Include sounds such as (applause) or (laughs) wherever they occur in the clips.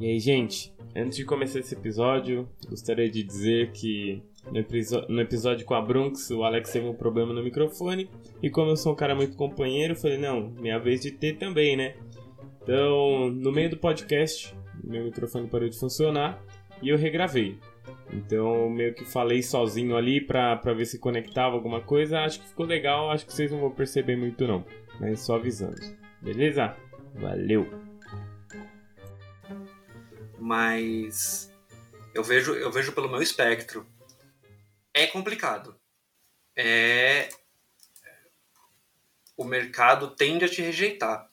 E aí, gente, antes de começar esse episódio, gostaria de dizer que no, episódio com a Brunx, o Alex teve um problema no microfone. E como eu sou um cara muito companheiro, falei: não, minha vez de ter também, né? Então, no meio do podcast, meu microfone parou de funcionar e eu regravei. Então, meio que falei sozinho ali pra, pra ver se conectava alguma coisa. Acho que ficou legal, acho que vocês não vão perceber muito não. Mas só avisando. Beleza? Valeu! Mas eu vejo, eu vejo pelo meu espectro. É complicado. É o mercado tende a te rejeitar.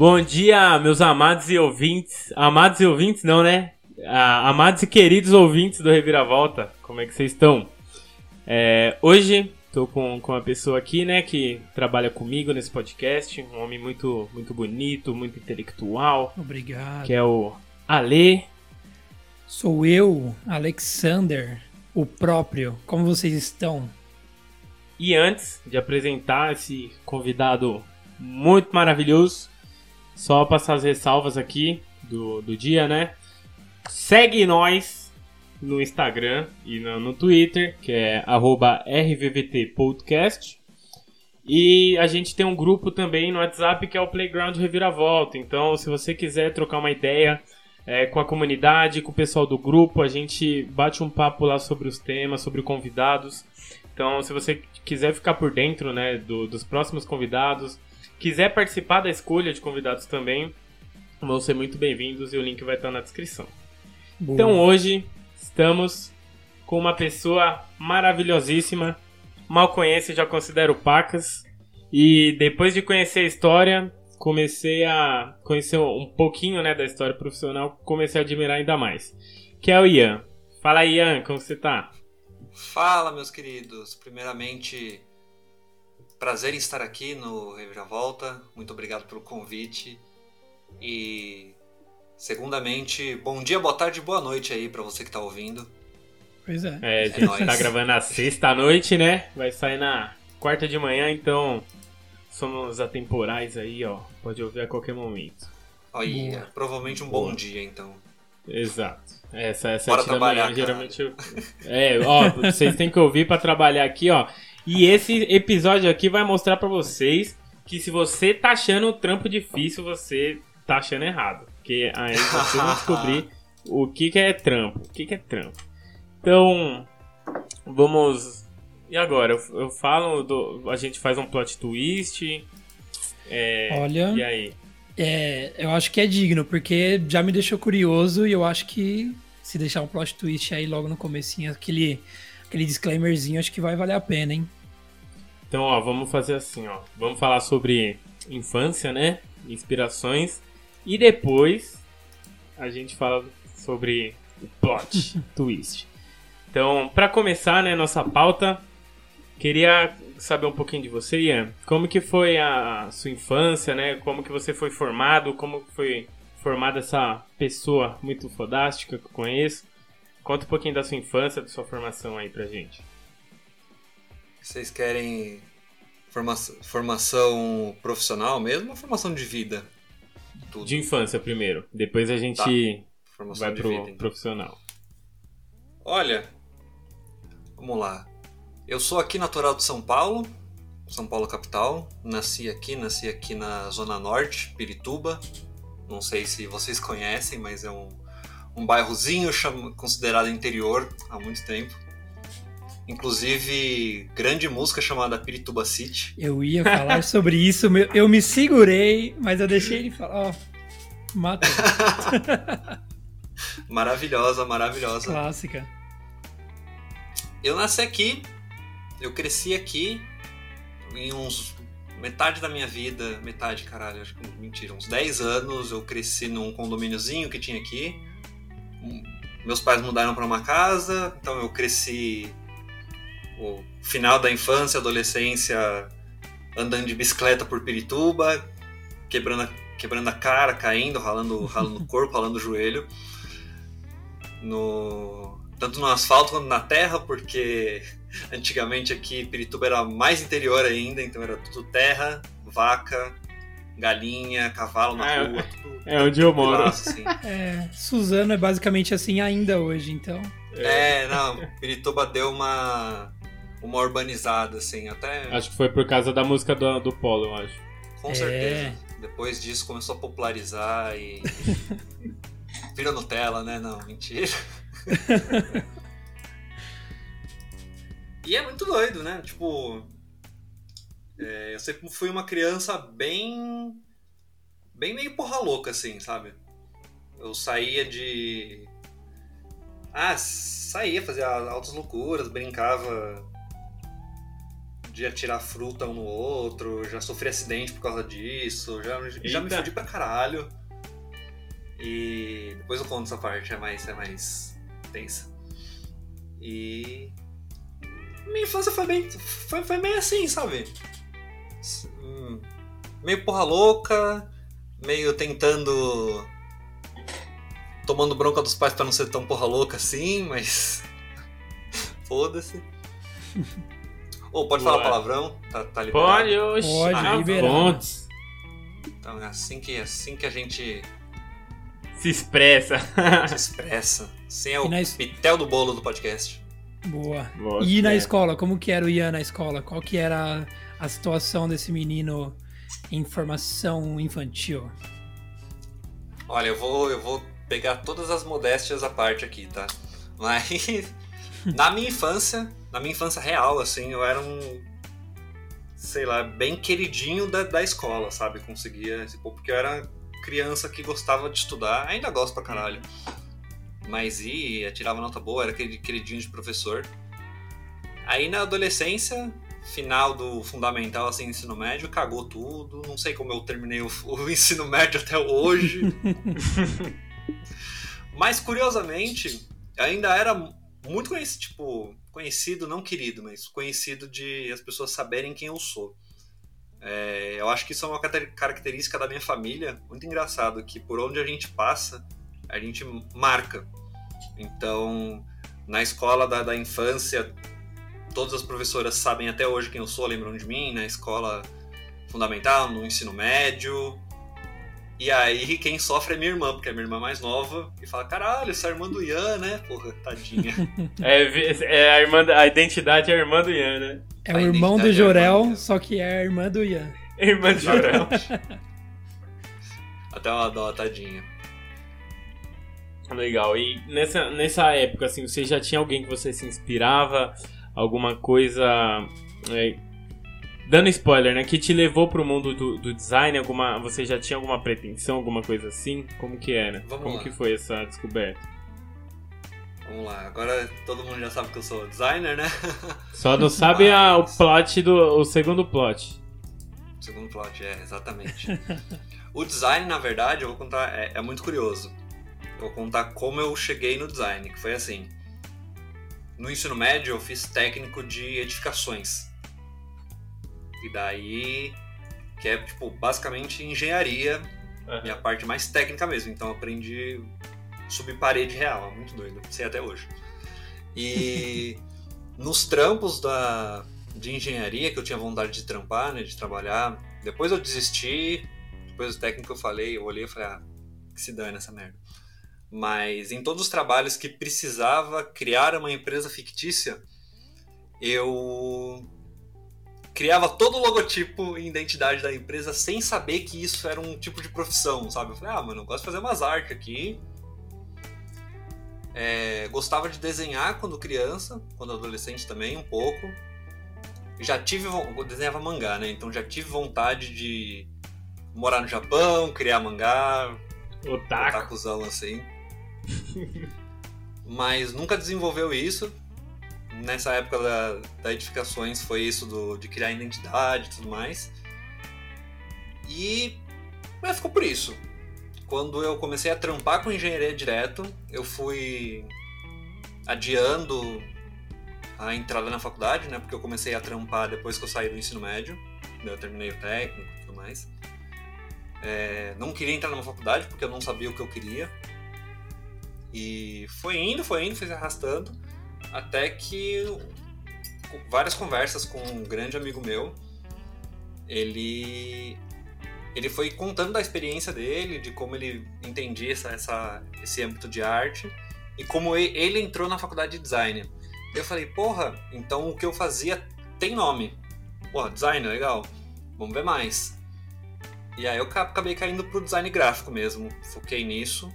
Bom dia, meus amados e ouvintes. Amados e ouvintes, não, né? Ah, amados e queridos ouvintes do Reviravolta, como é que vocês estão? É, hoje tô com, com uma pessoa aqui, né, que trabalha comigo nesse podcast, um homem muito, muito bonito, muito intelectual. Obrigado. Que é o Ale. Sou eu, Alexander, o próprio. Como vocês estão? E antes de apresentar esse convidado muito maravilhoso, só passar as ressalvas aqui do, do dia, né? Segue nós no Instagram e no, no Twitter, que é RVVTPodcast. E a gente tem um grupo também no WhatsApp que é o Playground Reviravolta. Então, se você quiser trocar uma ideia é, com a comunidade, com o pessoal do grupo, a gente bate um papo lá sobre os temas, sobre convidados. Então, se você quiser ficar por dentro né, do, dos próximos convidados, quiser participar da escolha de convidados também, vão ser muito bem-vindos e o link vai estar na descrição. Boa. Então hoje estamos com uma pessoa maravilhosíssima, mal conhece, já considero pacas, e depois de conhecer a história, comecei a conhecer um pouquinho né, da história profissional, comecei a admirar ainda mais. Que é o Ian. Fala Ian, como você tá? Fala, meus queridos. Primeiramente, prazer em estar aqui no Reviravolta. Muito obrigado pelo convite. E segundamente, bom dia, boa tarde, boa noite aí para você que tá ouvindo. Pois é. É, a é gente é tá gravando na sexta noite, né? Vai sair na quarta de manhã, então somos atemporais aí, ó. Pode ouvir a qualquer momento. Olha, provavelmente um bom Boa. dia, então. Exato. Essa, essa Bora trabalhar, manhã, geralmente. Eu... É, ó, vocês têm que ouvir para trabalhar aqui, ó. E esse episódio aqui vai mostrar para vocês que se você tá achando o trampo difícil, você tá achando errado. Porque aí vocês vão descobrir (laughs) o que, que é trampo. O que, que é trampo. Então, vamos. E agora? Eu, eu falo, do... a gente faz um plot twist. É... Olha. E aí? É, eu acho que é digno, porque já me deixou curioso e eu acho que se deixar um plot twist aí logo no comecinho, aquele, aquele disclaimerzinho, acho que vai valer a pena, hein? Então, ó, vamos fazer assim, ó. Vamos falar sobre infância, né? Inspirações. E depois a gente fala sobre o plot (laughs) twist. Então, para começar, né, nossa pauta, queria saber um pouquinho de você, Ian. Como que foi a sua infância, né? Como que você foi formado? Como foi formada essa pessoa muito fodástica que eu conheço? Conta um pouquinho da sua infância, da sua formação aí pra gente. Vocês querem formação, formação profissional mesmo ou formação de vida? Tudo. De infância primeiro. Depois a gente tá. vai pro vida, então. profissional. Olha, vamos lá. Eu sou aqui natural de São Paulo, São Paulo capital. Nasci aqui, nasci aqui na Zona Norte, Pirituba. Não sei se vocês conhecem, mas é um, um bairrozinho considerado interior há muito tempo. Inclusive, grande música chamada Pirituba City. Eu ia falar sobre isso, eu me segurei, mas eu deixei ele falar. Ó, mata. (laughs) maravilhosa, maravilhosa. Clássica. Eu nasci aqui, eu cresci aqui em uns metade da minha vida, metade, caralho, acho que mentira, uns 10 anos eu cresci num condomíniozinho que tinha aqui. Meus pais mudaram para uma casa, então eu cresci o final da infância, adolescência, andando de bicicleta por Pirituba. quebrando a, quebrando a cara, caindo, ralando, ralando o (laughs) corpo, ralando o joelho. No, tanto no asfalto quanto na terra, porque antigamente aqui Pirituba era mais interior ainda, então era tudo terra, vaca, galinha, cavalo na É, rua, tudo. É onde eu moro. assim. (laughs) É, Suzano é basicamente assim ainda hoje, então. É, não, Pirituba deu uma uma urbanizada, assim, até Acho que foi por causa da música do, do Polo, eu acho. com É. certeza. Depois disso começou a popularizar e. (laughs) Vira Nutella, né? Não, mentira. (laughs) e é muito doido, né? Tipo. é, eu sempre fui uma criança bem. bem meio porra louca, assim, sabe? Eu saía de. Ah, saía, fazia altas loucuras, brincava de atirar fruta um no outro, já sofri acidente por causa disso, já, já me fudi pra caralho. E depois eu conto essa parte, é mais, é mais tensa. E. Minha infância foi bem. Foi, foi meio assim, sabe? Hum, Meio porra louca, meio tentando. Tomando bronca dos pais pra não ser tão porra louca assim, mas. (laughs) Foda-se. (laughs) Ou pode falar Boa. palavrão? Tá, tá liberado? Pode, oxe. Pode, ah, liberado. Então é assim que, assim que a gente Se expressa. (laughs) se expressa. Assim é o E na es- pitel do bolo do podcast. Boa. Boa, E na é. escola, como que era o Ian na escola? Qual que era a situação desse menino em formação infantil? Olha, eu vou, eu vou pegar todas as modéstias à parte aqui, tá? Mas na minha infância, na minha infância real, assim, eu era um, sei lá, bem queridinho da, da escola, sabe? Conseguia, tipo, porque eu era criança que gostava de estudar, ainda gosto pra caralho. Mas ia, tirava nota boa, era aquele queridinho de professor. Aí na adolescência, final do fundamental, assim, ensino médio, cagou tudo. Não sei como eu terminei o, o (laughs) ensino médio até hoje. (laughs) Mas curiosamente, ainda era muito conhecido, tipo, conhecido, não querido, mas conhecido de as pessoas saberem quem eu sou. É, eu acho que isso é uma característica da minha família, muito engraçado, que por onde a gente passa, a gente marca. Então, na escola da, da infância, todas as professoras sabem até hoje quem eu sou, lembram de mim, na escola fundamental, no ensino médio. E aí quem sofre é minha irmã, porque é minha irmã mais nova, e fala, caralho, essa é a irmã do Ian, né? Porra, tadinha. (laughs) É, é a, irmã, a identidade é a irmã do Ian, né? É o irmão do é Jorel, do só que é a irmã do Ian. Irmã de Jorel. Até uma dó, tadinha. Legal. E nessa, nessa época, assim, você já tinha alguém que você se inspirava? Alguma coisa. é, dando spoiler, né? Que te levou pro mundo do, do design? Alguma, você já tinha alguma pretensão, alguma coisa assim? Como que era? Vamos Como lá. que foi essa descoberta? Vamos lá, agora todo mundo já sabe que eu sou designer, né? (laughs) Só não sabe a- o Mas- plot do. o segundo plot. Segundo plot, é, exatamente. (laughs) o design, na verdade, eu vou contar, é, é muito curioso. Eu vou contar como eu cheguei no design, que foi assim. No ensino médio, eu fiz técnico de edificações. E daí, que é, tipo, basicamente engenharia, e a parte mais técnica mesmo. Então, aprendi subir parede real, é muito doido, sei até hoje. E (laughs) nos trampos da, de engenharia que eu tinha vontade de trampar, né, de trabalhar. Depois eu desisti, depois do técnico eu falei, eu olhei e falei, ah, que se dane essa merda. Mas em todos os trabalhos que precisava criar uma empresa fictícia, eu criava todo o logotipo e identidade da empresa sem saber que isso era um tipo de profissão, sabe? Eu falei, ah, mano, eu gosto de fazer umas artes aqui. É, gostava de desenhar quando criança, quando adolescente também, um pouco já tive eu desenhava mangá, né? Então já tive vontade de morar no Japão, criar mangá, Otaku. otakuzão assim. (laughs) Mas nunca desenvolveu isso. Nessa época da, da edificações foi isso do, de criar identidade e tudo mais. E mas ficou por isso. Quando eu comecei a trampar com engenharia direto, eu fui adiando a entrada na faculdade, né? Porque eu comecei a trampar depois que eu saí do ensino médio. Eu terminei o técnico e tudo mais. É, não queria entrar numa faculdade porque eu não sabia o que eu queria. E foi indo, foi indo, foi se arrastando, até que várias conversas com um grande amigo meu, ele ele foi contando da experiência dele, de como ele entendia essa, essa, esse âmbito de arte e como ele entrou na faculdade de design. Eu falei, porra, então o que eu fazia tem nome. Porra, design, legal. Vamos ver mais. E aí eu acabei caindo pro design gráfico mesmo. Foquei nisso.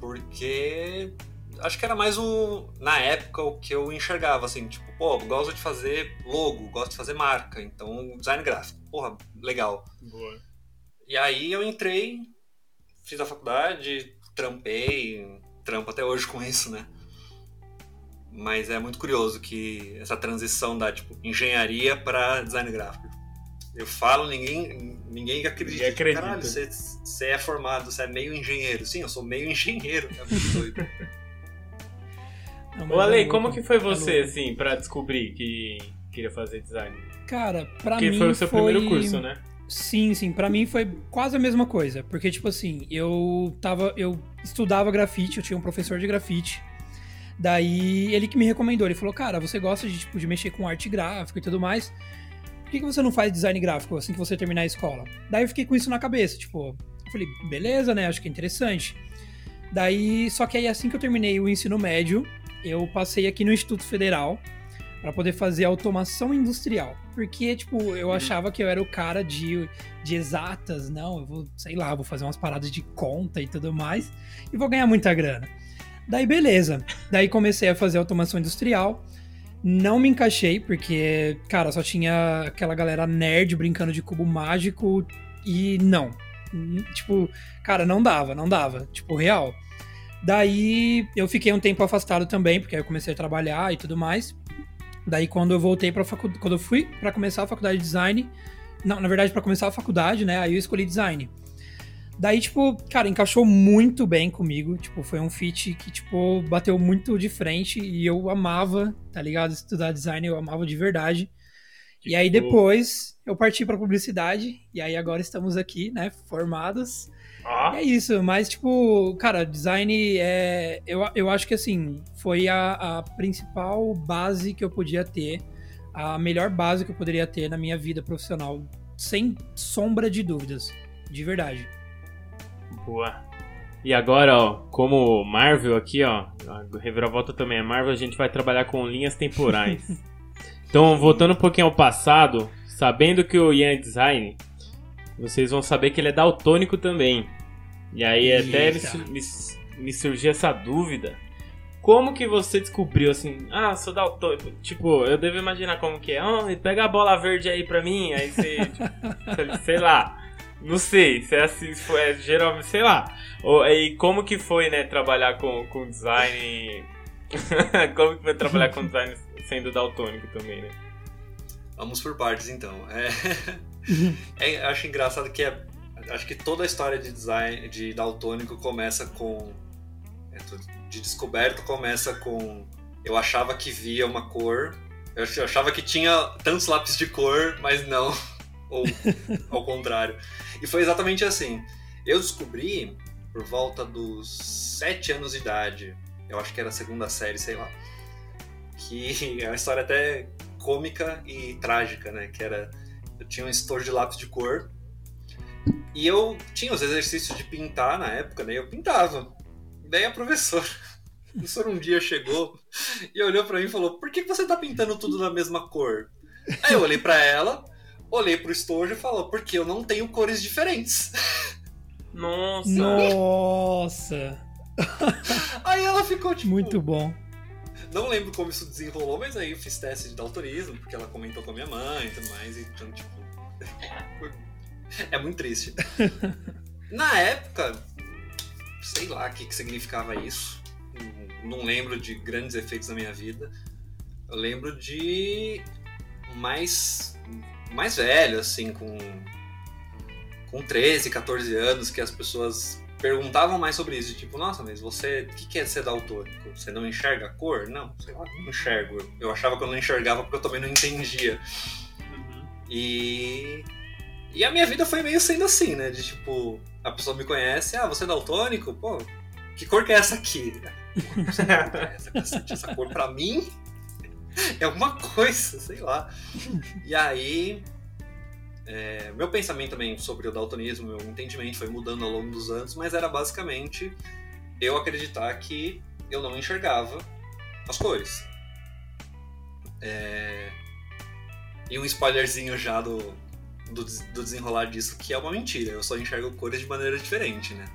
Porque acho que era mais o na época o que eu enxergava assim, tipo, pô, gosto de fazer logo, gosto de fazer marca, então design gráfico. Porra, legal. Boa. E aí eu entrei, fiz a faculdade, trampei, trampo até hoje com isso, né? Mas é muito curioso que essa transição da tipo engenharia para design gráfico. Eu falo, ninguém, ninguém acredita. Ninguém acredita. Caralho, você, você é formado, você é meio engenheiro. Sim, eu sou meio (laughs) engenheiro. É muito doido. Não, Ô Ale, é como que foi é você, assim, pra descobrir que queria fazer design? Cara, pra Porque mim foi o seu primeiro curso, né? Sim, sim, Pra mim foi quase a mesma coisa, porque tipo assim, eu tava, eu estudava grafite, eu tinha um professor de grafite. Daí ele que me recomendou, ele falou: "Cara, você gosta de tipo de mexer com arte gráfica e tudo mais? Por que, que você não faz design gráfico assim que você terminar a escola?" Daí eu fiquei com isso na cabeça, tipo, eu falei: "Beleza, né? Acho que é interessante." Daí, só que aí assim que eu terminei o ensino médio, eu passei aqui no Instituto Federal para poder fazer automação industrial. Porque, tipo, eu achava que eu era o cara de, de exatas, não, eu vou, sei lá, vou fazer umas paradas de conta e tudo mais, e vou ganhar muita grana. Daí, beleza. Daí comecei a fazer automação industrial. Não me encaixei, porque, cara, só tinha aquela galera nerd brincando de cubo mágico e não. Hum, Tipo, cara, não dava, não dava. Tipo, real. Daí eu fiquei um tempo afastado também, porque aí eu comecei a trabalhar e tudo mais. Daí quando eu voltei para faculdade, quando eu fui para começar a faculdade de design, não, na verdade para começar a faculdade, né, aí eu escolhi design. Daí, tipo, cara, encaixou muito bem comigo, tipo, foi um fit que, tipo, bateu muito de frente e eu amava, tá ligado? Estudar design, eu amava de verdade. E aí depois eu parti pra publicidade e aí agora estamos aqui, né, formados. Ó, É isso, mas tipo, cara, design é. Eu, eu acho que assim, foi a, a principal base que eu podia ter, a melhor base que eu poderia ter na minha vida profissional, sem sombra de dúvidas, de verdade. boa. E agora, ó, como Marvel aqui, ó, a Reviravolta também é Marvel, a gente vai trabalhar com linhas temporais. (laughs) então, voltando um pouquinho ao passado, sabendo que o Ian é design, vocês vão saber que ele é daltônico também. E aí até me, me, me surgiu essa dúvida. Como que você descobriu assim, ah, sou daltônico? Tipo, eu devo imaginar como que é. Ah, pega a bola verde aí pra mim, aí você, (laughs) tipo, sei lá. Não sei, se é assim, se foi, é, geralmente, sei lá. Ou, e como que foi, né, trabalhar com, com design. (laughs) como que foi trabalhar com design sendo daltônico também, né? Vamos por partes então. É, (laughs) é, acho engraçado que é, acho que toda a história de design de daltônico começa com é, de descoberto começa com eu achava que via uma cor, eu achava que tinha tantos lápis de cor, mas não, (laughs) ou ao contrário. E foi exatamente assim. Eu descobri por volta dos sete anos de idade, eu acho que era a segunda série, sei lá, que (laughs) é uma história até cômica e trágica, né? Que era. Eu tinha um estojo de lápis de cor. E eu tinha os exercícios de pintar na época, né? Eu pintava. Daí a professora. (laughs) A professora um dia chegou e olhou pra mim e falou: Por que você tá pintando tudo da mesma cor? Aí eu olhei pra ela, olhei pro estojo e falou: Porque eu não tenho cores diferentes. (laughs) Nossa! Nossa! (laughs) Aí ela ficou tipo. Muito bom. Não lembro como isso desenrolou, mas aí eu fiz teste de daltonismo, porque ela comentou com a minha mãe e tudo mais, então, tipo. (laughs) é muito triste. (laughs) Na época, sei lá o que, que significava isso. Não lembro de grandes efeitos na minha vida. Eu lembro de mais, mais velho, assim, com, com 13, 14 anos, que as pessoas perguntavam mais sobre isso. Tipo, nossa, mas você, o que que é ser daltônico? Você não enxerga a cor? Não, sei lá, não enxergo. Eu achava que eu não enxergava porque eu também não entendia. Uhum. E, E a minha vida foi meio sendo assim, né? De tipo, a pessoa me conhece, ah, você é daltônico? Pô, que cor que é essa aqui? essa, (laughs) essa cor pra mim é alguma coisa, sei lá. E aí, é, meu pensamento também sobre o daltonismo, meu entendimento foi mudando ao longo dos anos, mas era basicamente eu acreditar que eu não enxergava as cores. É, e um spoilerzinho já do, do, do, desenrolar disso, que é uma mentira. Eu só enxergo cores de maneira diferente, né?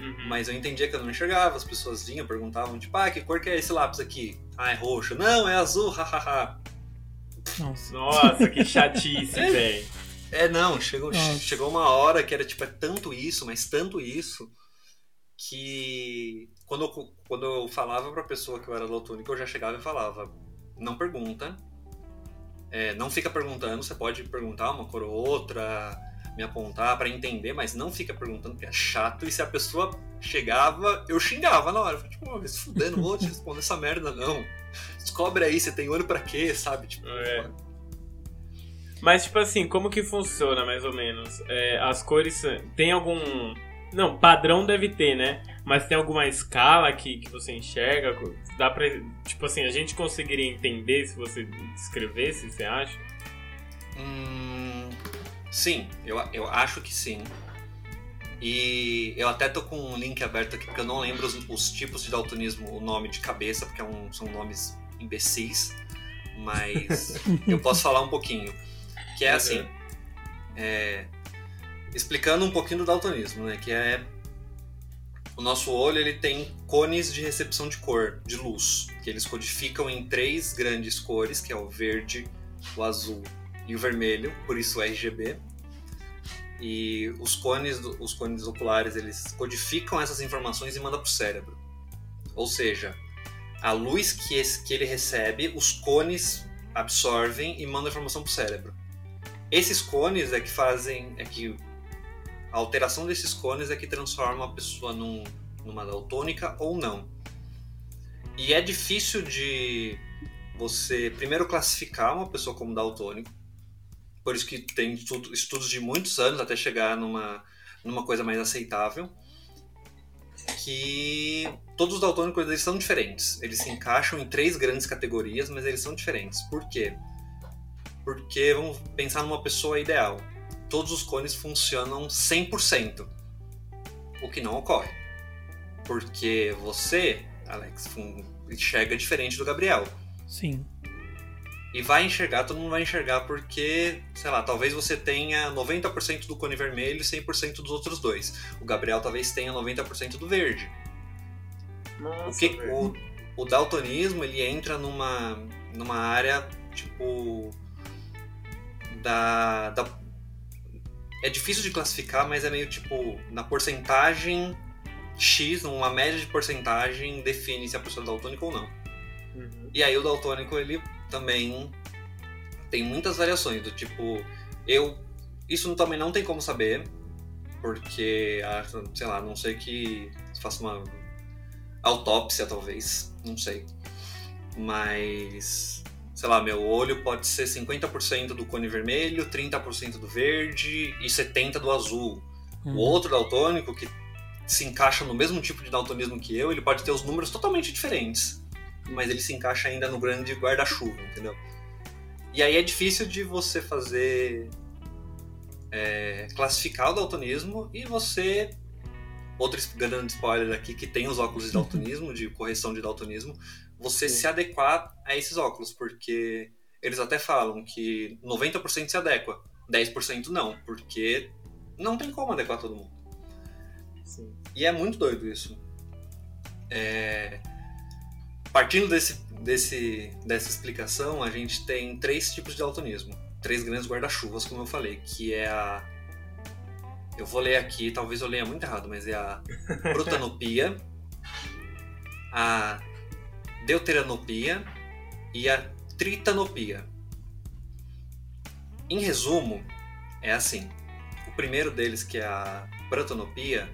Uhum. Mas eu entendia que eu não enxergava, as pessoas vinham, perguntavam, tipo, ah, que cor que é esse lápis aqui? Ah, é roxo. Não, é azul, (laughs) hahaha. Nossa. Nossa, que (laughs) chatice, é, velho. É, não, chegou, chegou uma hora que era tipo, é tanto isso, mas tanto isso, que quando eu, quando eu falava pra pessoa que eu era daltônico, eu já chegava e falava, não pergunta, é, não fica perguntando, você pode perguntar uma cor ou outra, me apontar para entender, mas não fica perguntando que é chato. E se a pessoa chegava, eu xingava na hora. Tipo, se fudendo, não vou te responder essa merda, não. Descobre aí, você tem olho para quê, sabe? Tipo, é. Mas, tipo assim, como que funciona, mais ou menos? É, as cores. Tem algum. Não, padrão deve ter, né? Mas tem alguma escala que, que você enxerga? Dá pra. Tipo assim, a gente conseguiria entender se você descrevesse, você acha? Hum. Sim, eu, eu acho que sim. E eu até tô com um link aberto aqui, porque eu não lembro os, os tipos de daltonismo, o nome de cabeça, porque é um, são nomes imbecis. Mas (laughs) eu posso falar um pouquinho. Que é assim. É, explicando um pouquinho do daltonismo, né? Que é. O nosso olho ele tem cones de recepção de cor, de luz, que eles codificam em três grandes cores, que é o verde, o azul e o vermelho, por isso o RGB. E os cones, os cones oculares, eles codificam essas informações e mandam para o cérebro. Ou seja, a luz que, esse, que ele recebe, os cones absorvem e mandam a informação para o cérebro. Esses cones é que fazem, é que a alteração desses cones é que transforma a pessoa num, numa daltônica ou não. E é difícil de você primeiro classificar uma pessoa como daltônico, por isso que tem estudos de muitos anos até chegar numa, numa coisa mais aceitável. Que todos os daltônicos eles são diferentes. Eles se encaixam em três grandes categorias, mas eles são diferentes. Por quê? Porque vamos pensar numa pessoa ideal. Todos os cones funcionam 100%, o que não ocorre. Porque você, Alex, enxerga diferente do Gabriel. Sim e vai enxergar, todo mundo vai enxergar porque, sei lá, talvez você tenha 90% do cone vermelho e 100% dos outros dois. O Gabriel talvez tenha 90% do verde. Nossa, o, que, o, o daltonismo, ele entra numa, numa área, tipo, da, da... É difícil de classificar, mas é meio tipo, na porcentagem X, numa média de porcentagem, define se a pessoa é daltônica ou não. Uhum. E aí o daltônico, ele também tem muitas variações, do tipo, eu. Isso também não tem como saber, porque, ah, sei lá, não sei que faça uma autópsia, talvez, não sei. Mas, sei lá, meu olho pode ser 50% do cone vermelho, 30% do verde e 70% do azul. Uhum. O outro daltônico, que se encaixa no mesmo tipo de daltonismo que eu, ele pode ter os números totalmente diferentes mas ele se encaixa ainda no grande guarda-chuva, entendeu? E aí é difícil de você fazer. É, classificar o daltonismo e você. Outro grande spoiler aqui que tem os óculos de daltonismo, de correção de daltonismo, você Sim. se adequar a esses óculos, porque eles até falam que 90% se adequa, 10% não, porque não tem como adequar todo mundo. Sim. E é muito doido isso. É... Partindo desse, desse, dessa explicação, a gente tem três tipos de daltonismo. Três grandes guarda-chuvas, como eu falei, que é a. Eu vou ler aqui, talvez eu leia muito errado, mas é a (laughs) protanopia, a deuteranopia e a tritanopia. Em resumo, é assim. O primeiro deles, que é a protanopia,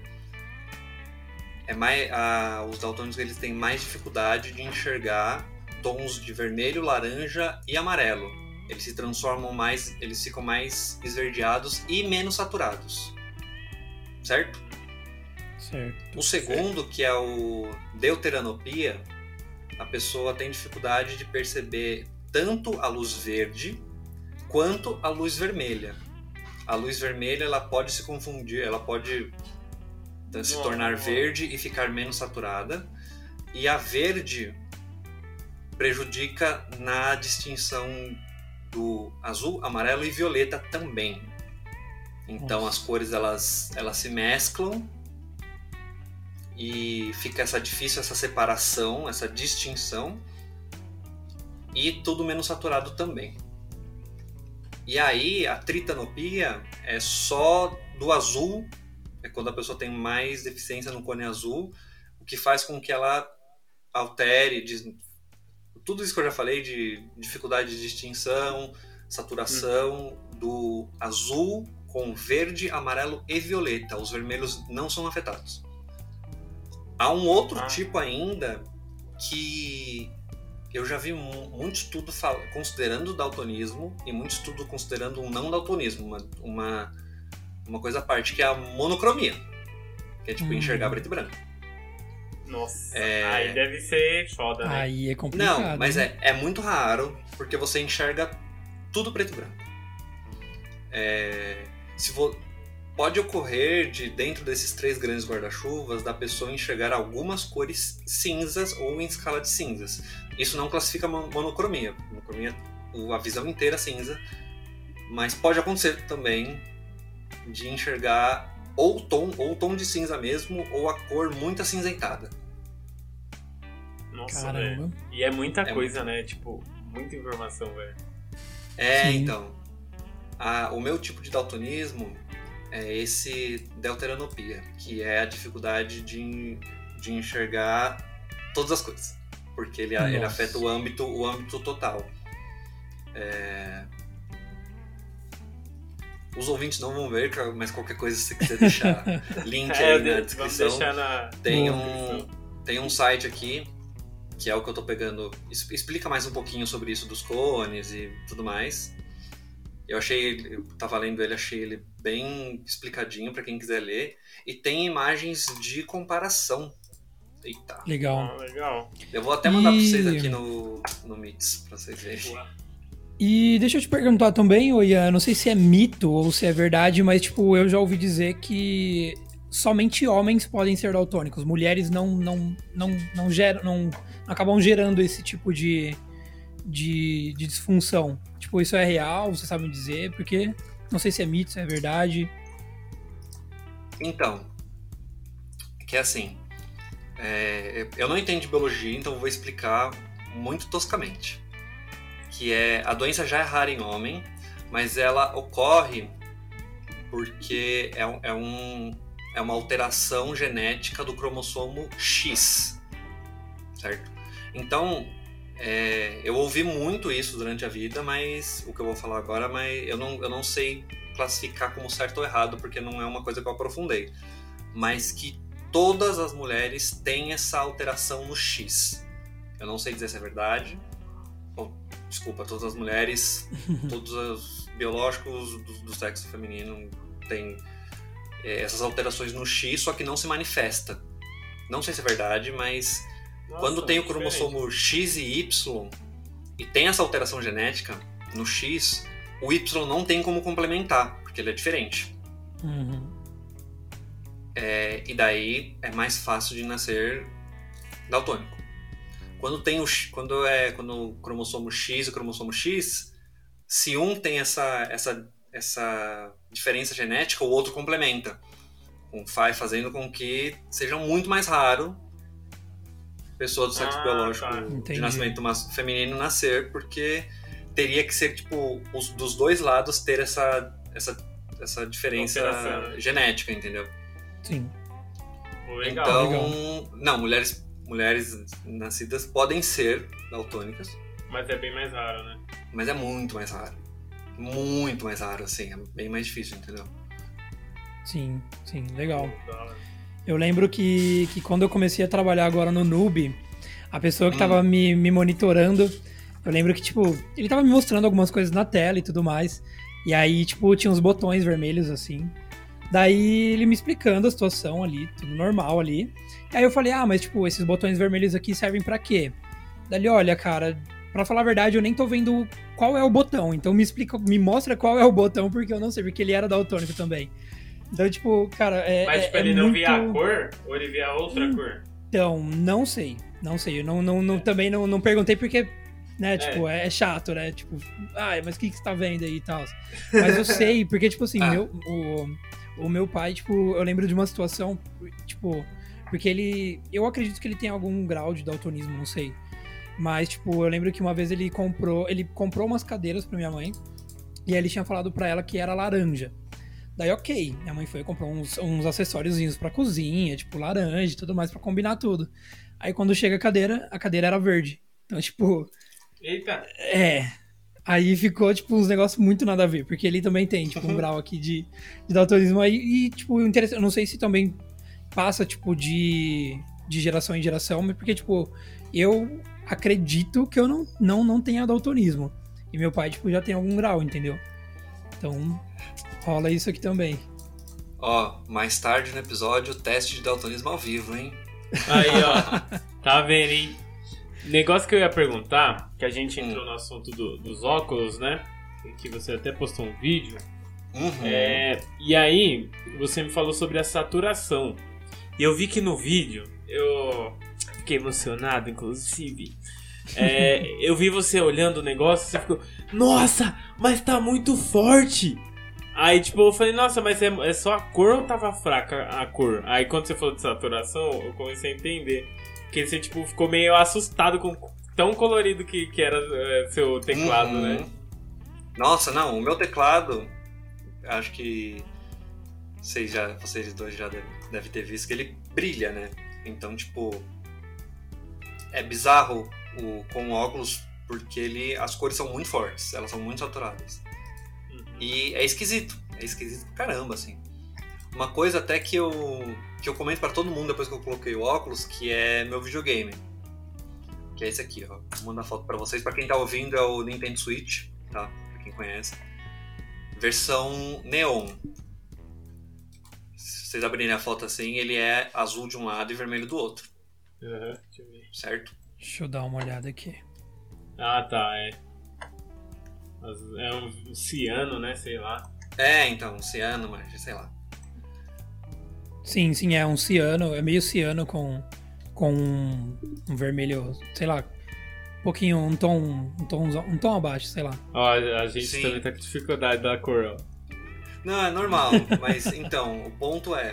é mais a, os daltônicos eles têm mais dificuldade de enxergar tons de vermelho, laranja e amarelo. eles se transformam mais, eles ficam mais esverdeados e menos saturados. Certo? Certo. O segundo, que é o deuteranopia, a pessoa tem dificuldade de perceber tanto a luz verde quanto a luz vermelha. A luz vermelha ela pode se confundir, ela pode se tornar verde e ficar menos saturada, e a verde prejudica na distinção do azul, amarelo e violeta também. Então Nossa. as cores elas, elas se mesclam e fica essa difícil essa separação, essa distinção e tudo menos saturado também. E aí a tritanopia é só do azul, é quando a pessoa tem mais deficiência no cone azul, o que faz com que ela altere tudo isso que eu já falei de dificuldade de distinção, saturação hum. do azul com verde, amarelo e violeta. Os vermelhos não são afetados. Há um outro ah. tipo ainda que eu já vi muito estudo considerando o daltonismo e muito estudo considerando um não daltonismo, uma, uma, uma coisa à parte, que é a monocromia, que é tipo hum. enxergar preto e branco. Nossa, é... aí deve ser foda, né? Aí é complicado. Não, mas é, é muito raro, porque você enxerga tudo preto e branco. É... Se vo pode ocorrer de dentro desses três grandes guarda-chuvas da pessoa enxergar algumas cores cinzas ou em escala de cinzas. Isso não classifica monocromia. Monocromia, a visão inteira cinza, mas pode acontecer também de enxergar ou tom, ou tom de cinza mesmo, ou a cor muito acinzentada. Nossa, velho. E é muita é coisa, muito... né? Tipo, muita informação, velho. É, Sim. então. A, o meu tipo de daltonismo é esse deuteranopia, que é a dificuldade de, de enxergar todas as coisas, porque ele, ele afeta o âmbito, o âmbito total. É... Os ouvintes não vão ver, mas qualquer coisa se você quiser deixar (laughs) link é, aí na descrição. Na... Tem, um, tem um site aqui que é o que eu tô pegando. Explica mais um pouquinho sobre isso dos cones e tudo mais. Eu achei, eu tava lendo ele, achei ele bem explicadinho para quem quiser ler. E tem imagens de comparação. Eita. Legal. Ah, legal. Eu vou até mandar e... para vocês aqui no, no Mits, pra vocês verem. E deixa eu te perguntar também, Ian, não sei se é mito ou se é verdade, mas tipo, eu já ouvi dizer que somente homens podem ser daltônicos. Mulheres não não não não geram não acabam gerando esse tipo de, de, de disfunção. Tipo, isso é real? Você sabe me dizer? Porque não sei se é mito, se é verdade. Então, que é assim, é, eu não entendo de biologia, então vou explicar muito toscamente. Que é a doença já é rara em homem, mas ela ocorre porque é, é, um, é uma alteração genética do cromossomo X, certo? Então, é, eu ouvi muito isso durante a vida, mas o que eu vou falar agora, mas eu não, eu não sei classificar como certo ou errado, porque não é uma coisa que eu aprofundei. Mas que todas as mulheres têm essa alteração no X. Eu não sei dizer se é verdade. Desculpa, todas as mulheres, (laughs) todos os biológicos do, do sexo feminino têm é, essas alterações no X, só que não se manifesta. Não sei se é verdade, mas nossa, Quando tem o cromossomo X e Y e tem essa alteração genética no X, o Y não tem como complementar, porque ele é diferente. Uhum. É, e daí é mais fácil de nascer daltônico. Quando tem o quando é quando o cromossomo X e o cromossomo X, se um tem essa essa essa diferença genética, o outro complementa, fazendo com que seja muito mais raro pessoa do sexo ah, biológico tá. de nascimento feminino nascer, porque teria que ser, tipo, os, dos dois lados ter essa, essa, essa diferença genética, entendeu? Sim. Legal, então, legal. não, mulheres, mulheres nascidas podem ser daltônicas. Mas é bem mais raro, né? Mas é muito mais raro. Muito mais raro, assim. É bem mais difícil, entendeu? Sim, sim, legal. Eu lembro que, que quando eu comecei a trabalhar agora no Noob, a pessoa que estava hum. me, me monitorando, Eu lembro que, tipo, ele tava me mostrando algumas coisas na tela e tudo mais. E aí, tipo, tinha uns botões vermelhos assim. Daí ele me explicando a situação ali, tudo normal ali. E aí eu falei, ah, mas tipo, esses botões vermelhos aqui servem para quê? Daí, olha, cara, para falar a verdade, eu nem tô vendo qual é o botão. Então me explica, me mostra qual é o botão, porque eu não sei, porque ele era daltônico também. Então, tipo, cara, é. Mas, tipo, é, ele é não muito... via a cor? Ou ele via outra Hum. cor? Então, não sei. Não sei. Eu não, não, não- também não, não perguntei porque, né, tipo, é, é chato, né? Tipo, ai, mas o que, que você tá vendo aí e tal? Mas eu (laughs) sei, porque, tipo assim, Ah. meu, o, o meu pai, tipo, eu lembro de uma situação, tipo, porque ele. Eu acredito que ele tem algum grau de daltonismo, não sei. Mas, tipo, eu lembro que uma vez ele comprou. Ele comprou umas cadeiras pra minha mãe. E aí ele tinha falado pra ela que era laranja. Daí, ok. Minha mãe foi e comprou uns, uns acessóriozinhos pra cozinha, tipo, laranja e tudo mais, pra combinar tudo. Aí quando chega a cadeira, a cadeira era verde. Então, tipo, Eita. é. Aí ficou, tipo, uns negócios muito nada a ver, porque ele também tem, tipo, um (laughs) grau aqui de, de daltonismo aí. E, tipo, interessante, eu não sei se também passa, tipo, de, de geração em geração, mas porque, tipo, eu acredito que eu não, não, não tenha daltonismo. E meu pai, tipo, já tem algum grau, entendeu? Então, rola isso aqui também. Ó, mais tarde no episódio, teste de daltonismo ao vivo, hein? Aí, ó. (laughs) tá vendo, hein? Negócio que eu ia perguntar, que a gente entrou no assunto do- dos óculos, né? Que você até postou um vídeo. Uhum. É, e aí, você me falou sobre a saturação. E eu vi que no vídeo, eu fiquei emocionado, inclusive. É, (laughs) eu vi você olhando o negócio e você ficou, nossa, mas tá muito forte. Aí, tipo, eu falei, nossa, mas é, é só a cor ou tava fraca a cor? Aí, quando você falou de saturação, eu comecei a entender. Que você, tipo, ficou meio assustado com tão colorido que, que era é, seu teclado, Uhum. né? Nossa, não, o meu teclado, acho que vocês, já, vocês dois já devem, devem ter visto que ele brilha, né? Então, tipo, é bizarro o, com óculos porque ele, as cores são muito fortes, elas são muito saturadas. E é esquisito, é esquisito pra caramba, assim. Uma coisa até que eu, que eu comento pra todo mundo depois que eu coloquei o óculos, que é meu videogame. Que é esse aqui, ó. Vou mandar foto pra vocês. Pra quem tá ouvindo, é o Nintendo Switch, tá? Pra quem conhece. Versão neon. Se vocês abrirem a foto assim, ele é azul de um lado e vermelho do outro, Uhum, deixa eu ver. certo? Deixa eu dar uma olhada aqui. Ah, tá, é. É um ciano, né? Sei lá. É, então, ciano, mas sei lá. Sim, sim, é um ciano, é meio ciano com, com um, um vermelho, sei lá, um pouquinho, um tom, um tom, um tom abaixo, sei lá. Ó, a gente Sim. também tá com dificuldade da cor, ó. Não, é normal, (laughs) mas então, o ponto é.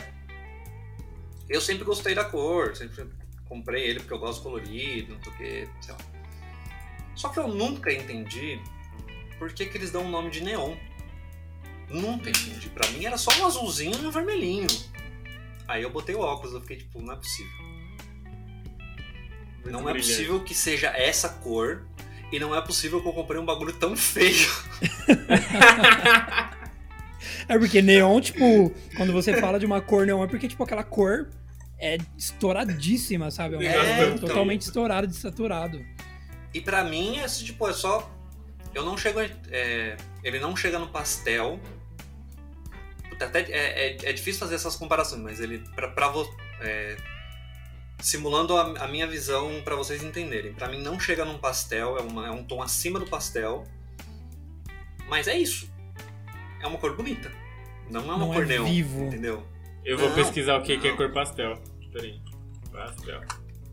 Eu sempre gostei da cor, sempre comprei ele porque eu gosto colorido, não sei o que, sei lá. Só que eu nunca entendi por que, que eles dão o nome de neon. Nunca entendi. Pra mim era só um azulzinho e um vermelhinho. Aí eu botei o óculos, eu fiquei tipo, não é possível. Muito Não é brilhante. possível que seja essa cor. E não é possível que eu comprei um bagulho tão feio. (laughs) É porque neon, tipo, quando você fala de uma cor neon, é porque, tipo, aquela cor é estouradíssima, sabe? É um É, então. totalmente estourado, desaturado. E pra mim, esse tipo, é só. Eu não chego. a- é, ele não chega no pastel. Até é, é- é difícil fazer essas comparações, mas ele. Pra, pra vo- é, simulando a, a minha visão pra vocês entenderem. Pra mim, não chega num pastel, é, uma- é um tom acima do pastel. Mas é isso. É uma cor bonita. Não é uma Não é cor neon. vivo. Entendeu? Eu vou Não, pesquisar o que, que é cor pastel. Peraí. Pastel.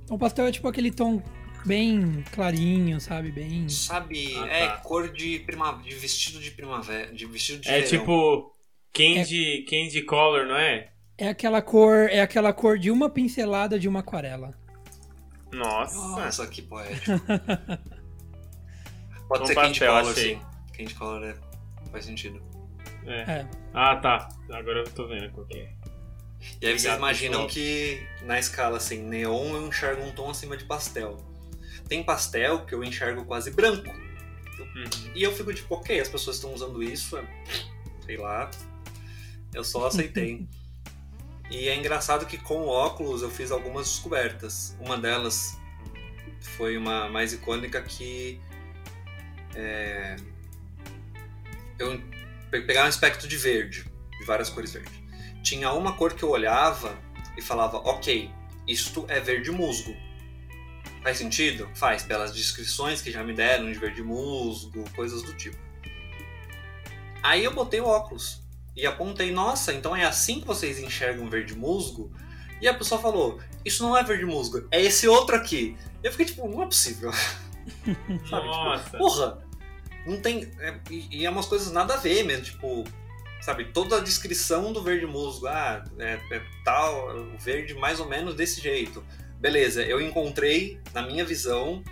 O pastel é tipo aquele tom bem clarinho, sabe? Bem. Sabe, Ah, é tá. cor de, prima, de vestido de primavera. De vestido de É verão. tipo candy, candy color, não é? É aquela cor, é aquela cor de uma pincelada de uma aquarela. Nossa. Nossa, que poético. (laughs) Pode Com ser Candy Color, achei. sim. Candy Color é... faz sentido. É. É. Ah, tá. Agora eu tô vendo qual que é. E aí vocês Obrigado, imaginam pessoal. que na escala assim, neon eu enxergo um tom acima de pastel. Tem pastel que eu enxergo quase branco. Uhum. E eu fico tipo, ok, as pessoas estão usando isso, é- sei lá. Eu só aceitei. (laughs) e é engraçado que com o óculos eu fiz algumas descobertas. Uma delas foi uma mais icônica que É, eu pegava um espectro de verde, de várias cores verdes. Tinha uma cor que eu olhava e falava, ok, isto é verde musgo. Faz sentido? Faz, pelas descrições que já me deram de verde musgo, coisas do tipo. Aí eu botei o óculos e apontei, nossa, então é assim que vocês enxergam verde musgo? E a pessoa falou, isso não é verde musgo, é esse outro aqui. Eu fiquei tipo, não é possível. (laughs) Sabe, nossa. Tipo, porra, não tem. É, e é umas coisas nada a ver mesmo, tipo, sabe, toda a descrição do verde musgo, ah, é, é tal, o verde mais ou menos desse jeito. Beleza, eu encontrei, na minha visão,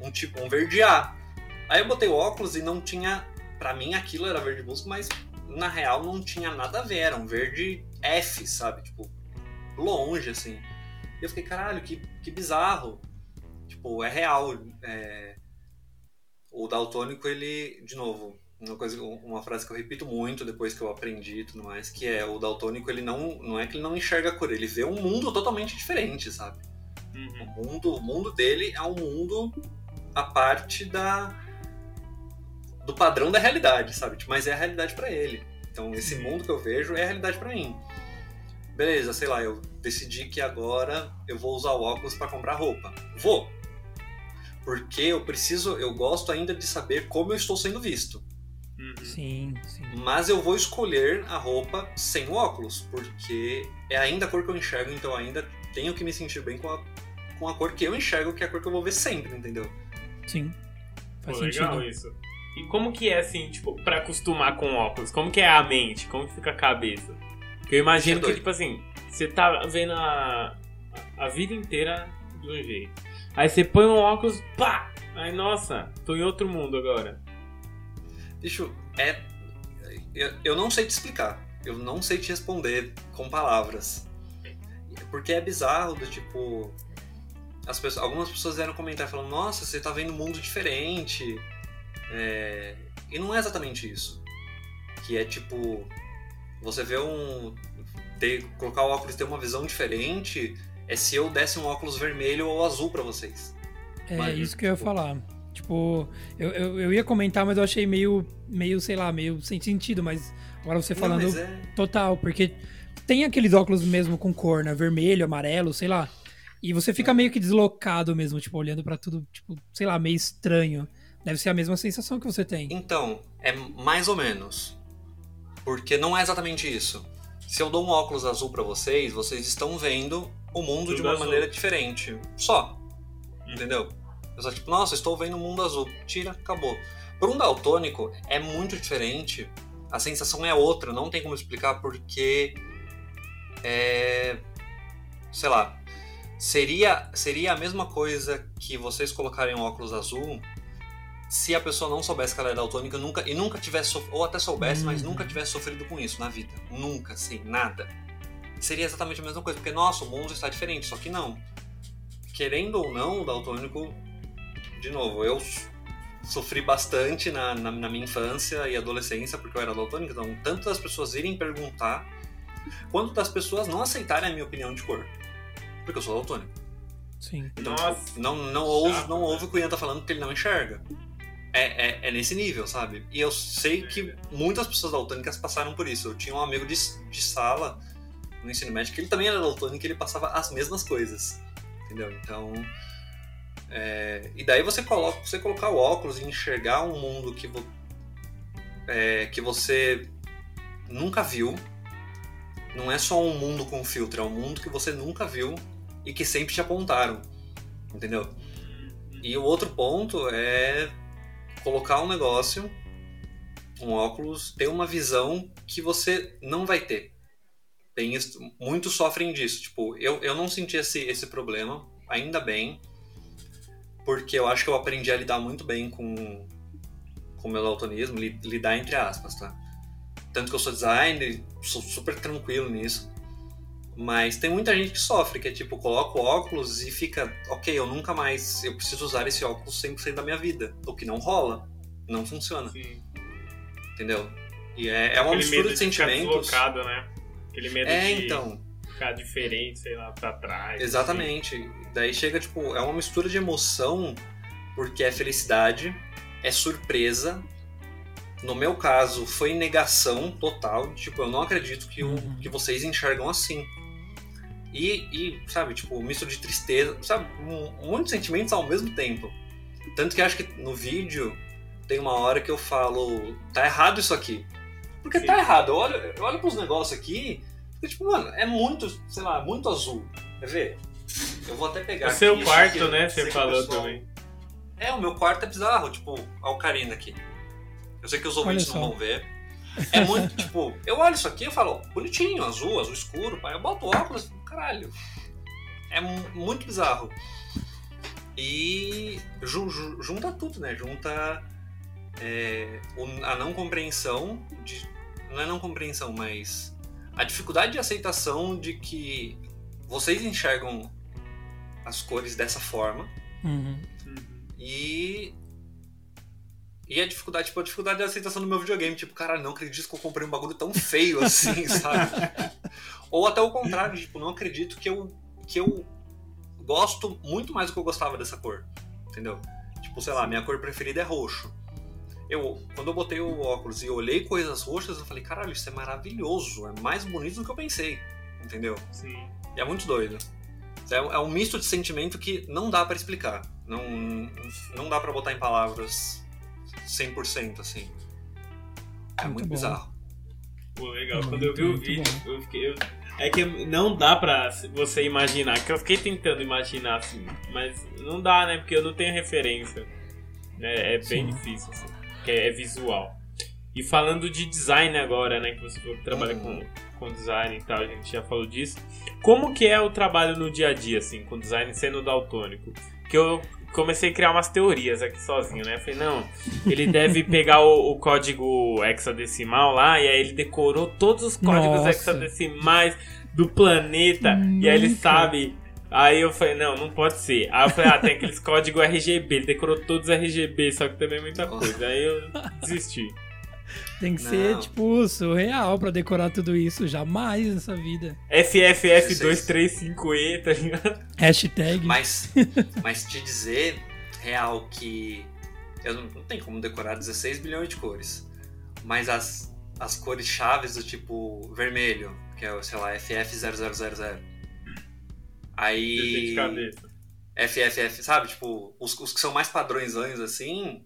um tipo, um verde A. Aí eu botei o óculos e não tinha, para mim aquilo era verde musgo, mas na real não tinha nada a ver, era um verde F, sabe, tipo, longe, assim. E eu fiquei, caralho, que, que bizarro. Tipo, é real. É... O daltônico, ele, de novo, uma coisa, uma frase que eu repito muito depois que eu aprendi e tudo mais, que é o daltônico ele não, não é que ele não enxerga a cor, ele vê um mundo totalmente diferente, sabe? Uhum. O mundo, o mundo dele é um mundo a parte da do padrão da realidade, sabe? Tipo, mas é a realidade para ele. Então esse mundo que eu vejo é a realidade para mim. Beleza, sei lá, eu decidi que agora eu vou usar o óculos para comprar roupa. Vou. Porque eu preciso, eu gosto ainda de saber como eu estou sendo visto. Uhum. Sim, sim. Mas eu vou escolher a roupa sem o óculos, porque é ainda a cor que eu enxergo, então eu ainda tenho que me sentir bem com a, com a cor que eu enxergo, que é a cor que eu vou ver sempre, entendeu? Sim. Faz Pô, legal isso. E como que é assim, tipo, pra acostumar com óculos? Como que é a mente? Como que fica a cabeça? Porque eu imagino que, tipo assim, você tá vendo a, a vida inteira de um jeito. Aí você põe um óculos, pá! Aí, nossa, tô em outro mundo agora. Bicho, é. Eu, eu não sei te explicar. Eu não sei te responder com palavras. Porque é bizarro do tipo. As pessoas, algumas pessoas vieram comentar falando, nossa, você tá vendo um mundo diferente. É, e não é exatamente isso. Que é tipo. Você vê um. Ter, colocar o óculos e ter uma visão diferente é se eu desse um óculos vermelho ou azul para vocês. É Mas, isso que eu ia tipo, falar. Tipo, eu, eu, eu, ia comentar, mas eu achei meio, meio, sei lá, meio sem sentido, mas agora você falando Não, é... total, porque tem aqueles óculos mesmo com cor, né? Vermelho, amarelo, sei lá. E você fica meio que deslocado mesmo, tipo, olhando para tudo, tipo, sei lá, meio estranho. Deve ser a mesma sensação que você tem. Então, é mais ou menos. Porque não é exatamente isso. Se eu dou um óculos azul para vocês, vocês estão vendo o mundo Tudo de uma azul. maneira diferente. Só. Hum. Entendeu? Eu só, tipo, nossa, estou vendo o mundo azul. Tira, acabou. Por um daltônico, é muito diferente. A sensação é outra, não tem como explicar porque. É. Sei lá. Seria, seria a mesma coisa que vocês colocarem um óculos azul se a pessoa não soubesse que ela é daltônica nunca, e nunca tivesse, ou até soubesse, mas uhum. nunca tivesse sofrido com isso na vida. Nunca, sim, nada. Seria exatamente a mesma coisa, porque, nossa, o mundo está diferente, só que não. Querendo ou não, o daltônico de novo, eu sofri bastante na, na, na, minha infância e adolescência, porque eu era daltônico, então tanto das pessoas irem perguntar, quanto das pessoas não aceitarem a minha opinião de cor. Porque eu sou daltônico. Sim. Então, tipo, não, não, ouve, não ouve o que o Ian tá falando porque ele não enxerga. É, é, é, nesse nível, sabe? E eu sei que muitas pessoas daltônicas passaram por isso. Eu tinha um amigo de, de sala no ensino médio que ele também era daltônico e ele passava as mesmas coisas. Entendeu? Então, é, e daí você coloca, você colocar o óculos e enxergar um mundo que, vo, é, que você nunca viu. Não é só um mundo com filtro, é um mundo que você nunca viu e que sempre te apontaram. Entendeu? E o outro ponto é colocar um negócio, um óculos, ter uma visão que você não vai ter. Tem, muitos sofrem disso. Tipo, eu, eu não senti esse, esse problema, ainda bem porque eu acho que eu aprendi a lidar muito bem com o meu daltonismo, lidar entre aspas, tá? Tanto que eu sou designer, sou super tranquilo nisso. Mas tem muita gente que sofre, que é tipo, coloca o óculos e fica, ok, eu nunca mais, eu preciso usar esse óculos 100% da minha vida. O que não rola, não funciona. Sim. Entendeu? E é, é uma Aquele mistura de, de sentimentos. né? Aquele medo é, de... então ficar diferente, sei lá, pra trás. Exatamente. Assim. Daí chega, tipo, é uma mistura de emoção, porque é felicidade, é surpresa. No meu caso, foi negação total. Tipo, eu não acredito que, o, Uhum. que vocês enxergam assim. E, e, sabe, tipo, um misto de tristeza, sabe, um- muitos sentimentos ao mesmo tempo. Tanto que acho que no vídeo tem uma hora que eu falo, tá errado isso aqui. Porque Sim. tá errado. Eu olho, eu olho pros negócios aqui, e, tipo, mano, é muito, sei lá, muito azul. Quer ver? Eu vou até pegar O aqui. seu isso quarto, aqui, né? Você falou pessoal- também. É, o meu quarto é bizarro, tipo, a Ocarina aqui. Eu sei que os ouvintes não vão ver. É muito, (laughs) tipo, eu olho isso aqui e falo, bonitinho, azul, azul escuro, pai. Eu boto óculos, caralho. É mu- muito bizarro. E ju- ju- junta tudo, né? Junta é, a não compreensão de. Não é não compreensão, mas a dificuldade de aceitação de que vocês enxergam as cores dessa forma Uhum. e. E a dificuldade, tipo, a dificuldade de aceitação do meu videogame. Tipo, caralho, não acredito que eu comprei um bagulho tão feio assim, (laughs) sabe? Ou até o contrário, tipo, não acredito que eu, que eu gosto muito mais do que eu gostava dessa cor. Entendeu? Tipo, sei lá, minha cor preferida é roxo. Eu, quando eu botei o óculos e olhei coisas roxas, eu falei, caralho, isso é maravilhoso. É mais bonito do que eu pensei. Entendeu? Sim. E é muito doido. É, é um misto de sentimento que não dá pra explicar. Não, não dá pra botar em palavras 100% assim. É Muito muito bizarro. Pô, legal. Muito, Quando eu vi o vídeo, eu fiquei. eu- É que não dá pra você imaginar, que eu fiquei tentando imaginar assim, mas não dá, né? Porque eu não tenho referência. É, é bem Sim. difícil, assim, porque é visual. E falando de design agora, né? Que você falou que trabalha Uhum. com, com design e tal, a gente já falou disso. Como que é o trabalho no dia a dia, assim, com design sendo daltônico? Que eu comecei a criar umas teorias aqui sozinho, né? Eu falei, não, ele deve pegar o, o código hexadecimal lá e aí ele decorou todos os códigos Nossa. hexadecimais do planeta e aí ele sabe. Aí eu falei, não, não pode ser. Aí eu falei, ah, tem aqueles códigos RGB, ele decorou todos os RGB, só que também é muita coisa. Aí eu desisti. Tem que Não. ser, tipo, surreal pra decorar tudo isso. Jamais nessa vida. FFF235E, tá ligado? Hashtag. Mas, (laughs) mas te dizer real que eu não, não tem como decorar 16 bilhões de cores. Mas as, as cores chaves do tipo vermelho, que é, sei lá, FF0000. Eu tenho Aí. FFF, sabe? Tipo, os, os que são mais padrões assim,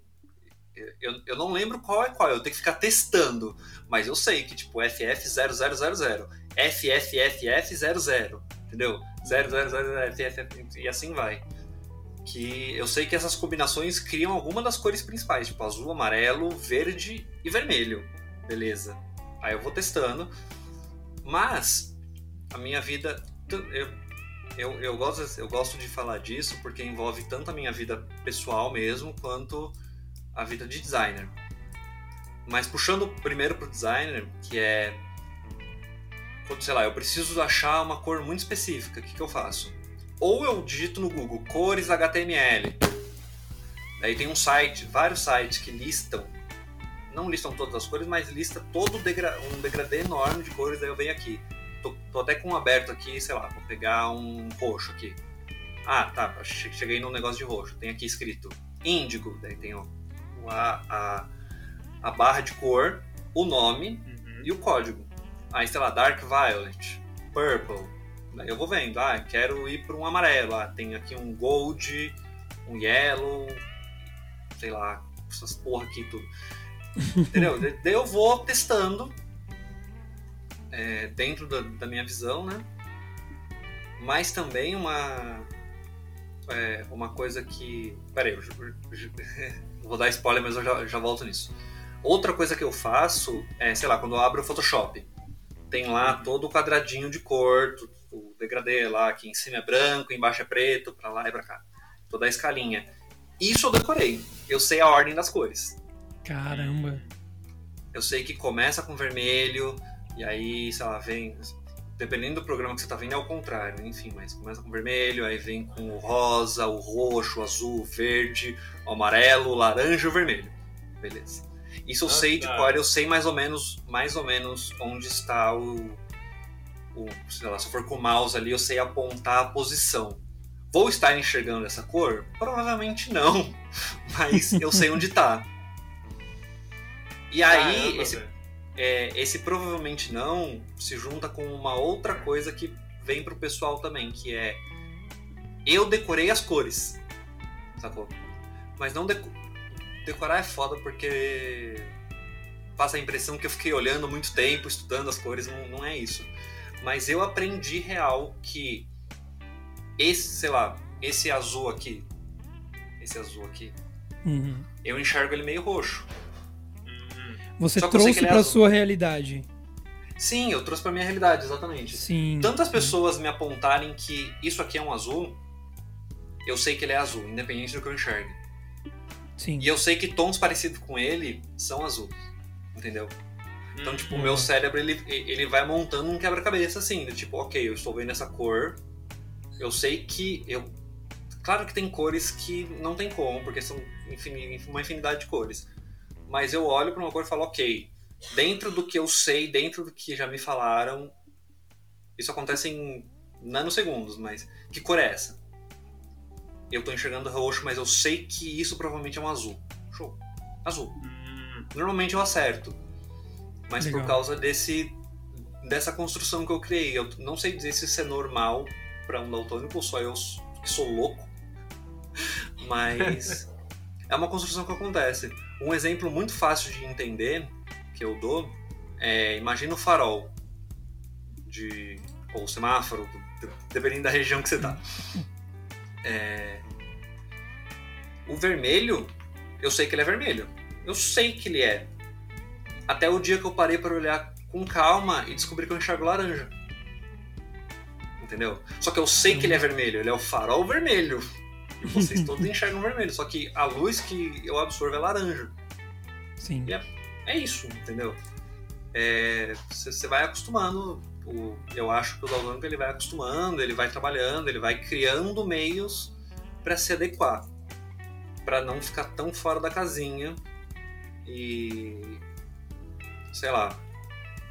eu, eu não lembro qual é qual, eu tenho que ficar testando. Mas eu sei que, tipo, FF0000, FFFF00, entendeu? 000, FFF, e assim vai. Que eu sei que essas combinações criam alguma das cores principais, tipo azul, amarelo, verde e vermelho. Beleza. Aí eu vou testando. Mas a minha vida. Eu, eu, eu, gosto, eu gosto de falar disso porque envolve tanto a minha vida pessoal mesmo quanto a vida de designer. Mas puxando primeiro pro designer, que é. Sei lá, eu preciso achar uma cor muito específica, o que, que eu faço? Ou eu digito no Google cores HTML. Daí tem um site, vários sites que listam, não listam todas as cores, mas lista todo degra um degradê enorme de cores, daí eu venho aqui. Tô, tô até com um aberto aqui, sei lá, vou pegar um roxo aqui. Ah, tá, che- cheguei num negócio de roxo. Tem aqui escrito índigo, daí tem ó, a, a, a barra de cor, o nome Uhum. e o código. Aí, sei lá, Dark Violet, Purple. Daí eu vou vendo, ah, quero ir para um amarelo. Ah, tem aqui um Gold, um Yellow, sei lá, essas porra aqui tudo. (laughs) Entendeu? Daí eu vou testando é, dentro da, da minha visão, né? Mas também uma é, uma coisa que. Peraí, eu, eu- (laughs) vou dar spoiler, mas eu já, já volto nisso. Outra coisa que eu faço é, sei lá, quando eu abro o Photoshop, tem lá todo o quadradinho de cor, o degradê lá, que em cima é branco, embaixo é preto, pra lá e pra cá. Toda a escalinha. Isso eu decorei. Eu sei a ordem das cores. Caramba. Eu sei que começa com vermelho, e aí, sei lá, vem. Dependendo do programa que você tá vendo, é o contrário, enfim, mas começa com vermelho, aí vem com o rosa, o roxo, o azul, o verde, o amarelo, o laranja e o vermelho. Beleza. Isso eu Ah, sei de tá. cor, eu sei mais ou menos, mais ou menos onde está o, o. Sei lá, se eu for com o mouse ali, eu sei apontar a posição. vou estar enxergando essa cor? Provavelmente não, (laughs) mas eu sei onde tá. E aí, esse. É, esse provavelmente não se junta com uma outra coisa que vem pro pessoal também, que é eu decorei as cores, sacou? Mas não deco- decorar é foda porque passa a impressão que eu fiquei olhando muito tempo, estudando as cores, não, não é isso. Mas eu aprendi real que esse, sei lá, esse azul aqui, esse azul aqui, Uhum. eu enxergo ele meio roxo. Você trouxe é pra azul. sua realidade. Sim, eu trouxe pra minha realidade, exatamente. Sim. Tantas pessoas me apontarem que isso aqui é um azul, eu sei que ele é azul, independente do que eu enxergue. Sim. E eu sei que tons parecidos com ele são azuis, entendeu? Então, tipo, o meu Uhum. cérebro, ele, ele vai montando um quebra-cabeça, assim, do tipo, ok, eu estou vendo essa cor, eu sei que eu... Claro que tem cores que não tem como, porque são infini- uma infinidade de cores. Mas eu olho para uma cor e falo, ok, dentro do que eu sei, dentro do que já me falaram, isso acontece em nanosegundos, mas que cor é essa? Eu tô enxergando roxo, mas eu sei que isso provavelmente é um azul. Show. Azul. hum, Normalmente eu acerto. Mas Legal. por causa desse dessa construção que eu criei. Eu não sei dizer se isso é normal para um daltônico ou só eu que sou louco. (laughs) Mas é uma construção que acontece. Um exemplo muito fácil de entender que eu dou é imagina o farol de ou o semáforo, de- dependendo da região que você tá. É, o vermelho, eu sei que ele é vermelho. Eu sei que ele é. Até o dia que eu parei para olhar com calma e descobri que eu enxergo laranja. Entendeu? Só que eu sei que ele é vermelho, ele é o farol vermelho. E vocês (laughs) todos enxergam vermelho, só que a luz que eu absorvo é laranja. Sim. É isso, entendeu? É, Você você vai acostumando. o- eu acho que o daltônico ele vai acostumando, ele vai trabalhando, ele vai criando meios para se adequar, para não ficar tão fora da casinha e sei lá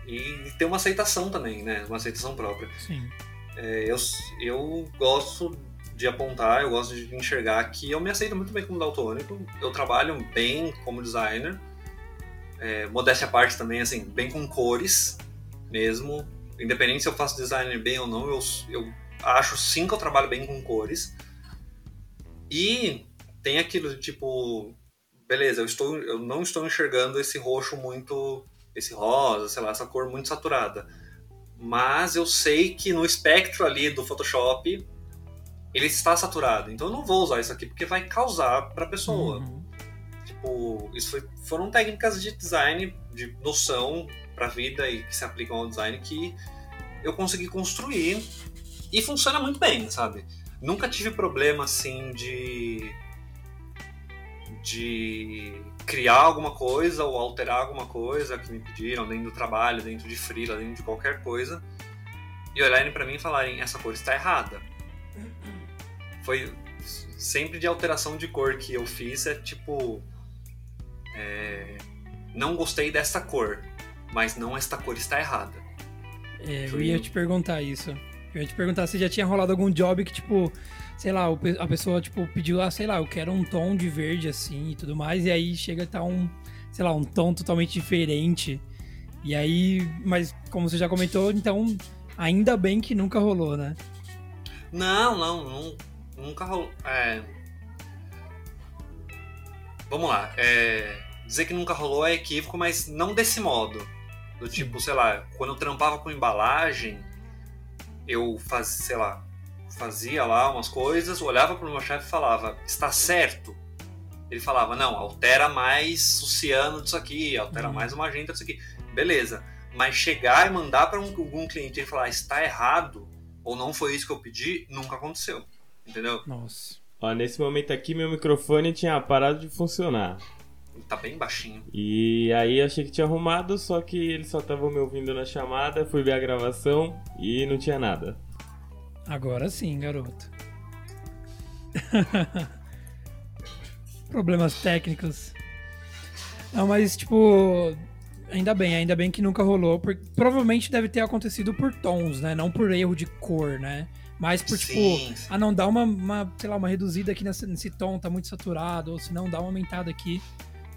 e ter uma aceitação também, né? Uma aceitação própria. Sim. É, eu, eu gosto de apontar, eu gosto de enxergar que eu me aceito muito bem como daltônico. Eu trabalho bem como designer. É, modéstia à parte também, assim, bem com cores mesmo. Independente se eu faço designer bem ou não, eu, eu acho sim que eu trabalho bem com cores. E tem aquilo de tipo, beleza, eu, estou, eu não estou enxergando esse roxo muito. esse rosa, sei lá, essa cor muito saturada mas eu sei que no espectro ali do Photoshop ele está saturado. Então eu não vou usar isso aqui porque vai causar para a pessoa. Uhum. Tipo, isso foi- foram técnicas de design, de noção para a vida e que se aplicam ao design que eu consegui construir e funciona muito bem, sabe? Nunca tive problema assim de de criar alguma coisa ou alterar alguma coisa que me pediram dentro do trabalho, dentro de freela, dentro de qualquer coisa e olharem para mim e falarem essa cor está errada. Foi sempre de alteração de cor que eu fiz é tipo é, não gostei dessa cor, mas não esta cor está errada. É, eu ia te perguntar isso. Eu ia te perguntar se já tinha rolado algum job que, tipo, sei lá, a pessoa, tipo, pediu lá, sei lá, eu quero um tom de verde assim e tudo mais, e aí chega a tá um, sei lá, um tom totalmente diferente. E aí, mas como você já comentou, então, ainda bem que nunca rolou, né? Não, não, não nunca rolou. É... Vamos lá. é, Dizer que nunca rolou é equívoco, mas não desse modo. Do tipo, sei lá, quando eu trampava com embalagem, eu faz, sei lá, fazia lá umas coisas, olhava pro meu chefe e falava, está certo? Ele falava, não, altera mais o ciano disso aqui, altera Uhum. mais o magenta disso aqui. Beleza. Mas chegar e mandar para um, algum cliente e falar, está errado, ou não foi isso que eu pedi, nunca aconteceu. Entendeu? Nossa. Ó, nesse momento aqui meu microfone tinha parado de funcionar. Tá bem baixinho. E aí achei que tinha arrumado, só que ele só tava me ouvindo na chamada, fui ver a gravação e não tinha nada. Agora sim, garoto. (laughs) Problemas técnicos. Não, mas tipo. Ainda bem, ainda bem que nunca rolou, porque provavelmente deve ter acontecido por tons, né? Não por erro de cor, né? Mas por, tipo, sim, tipo, ah, não, dá uma, uma, sei lá, uma reduzida aqui nesse, nesse tom, tá muito saturado, ou se não, dá uma aumentada aqui.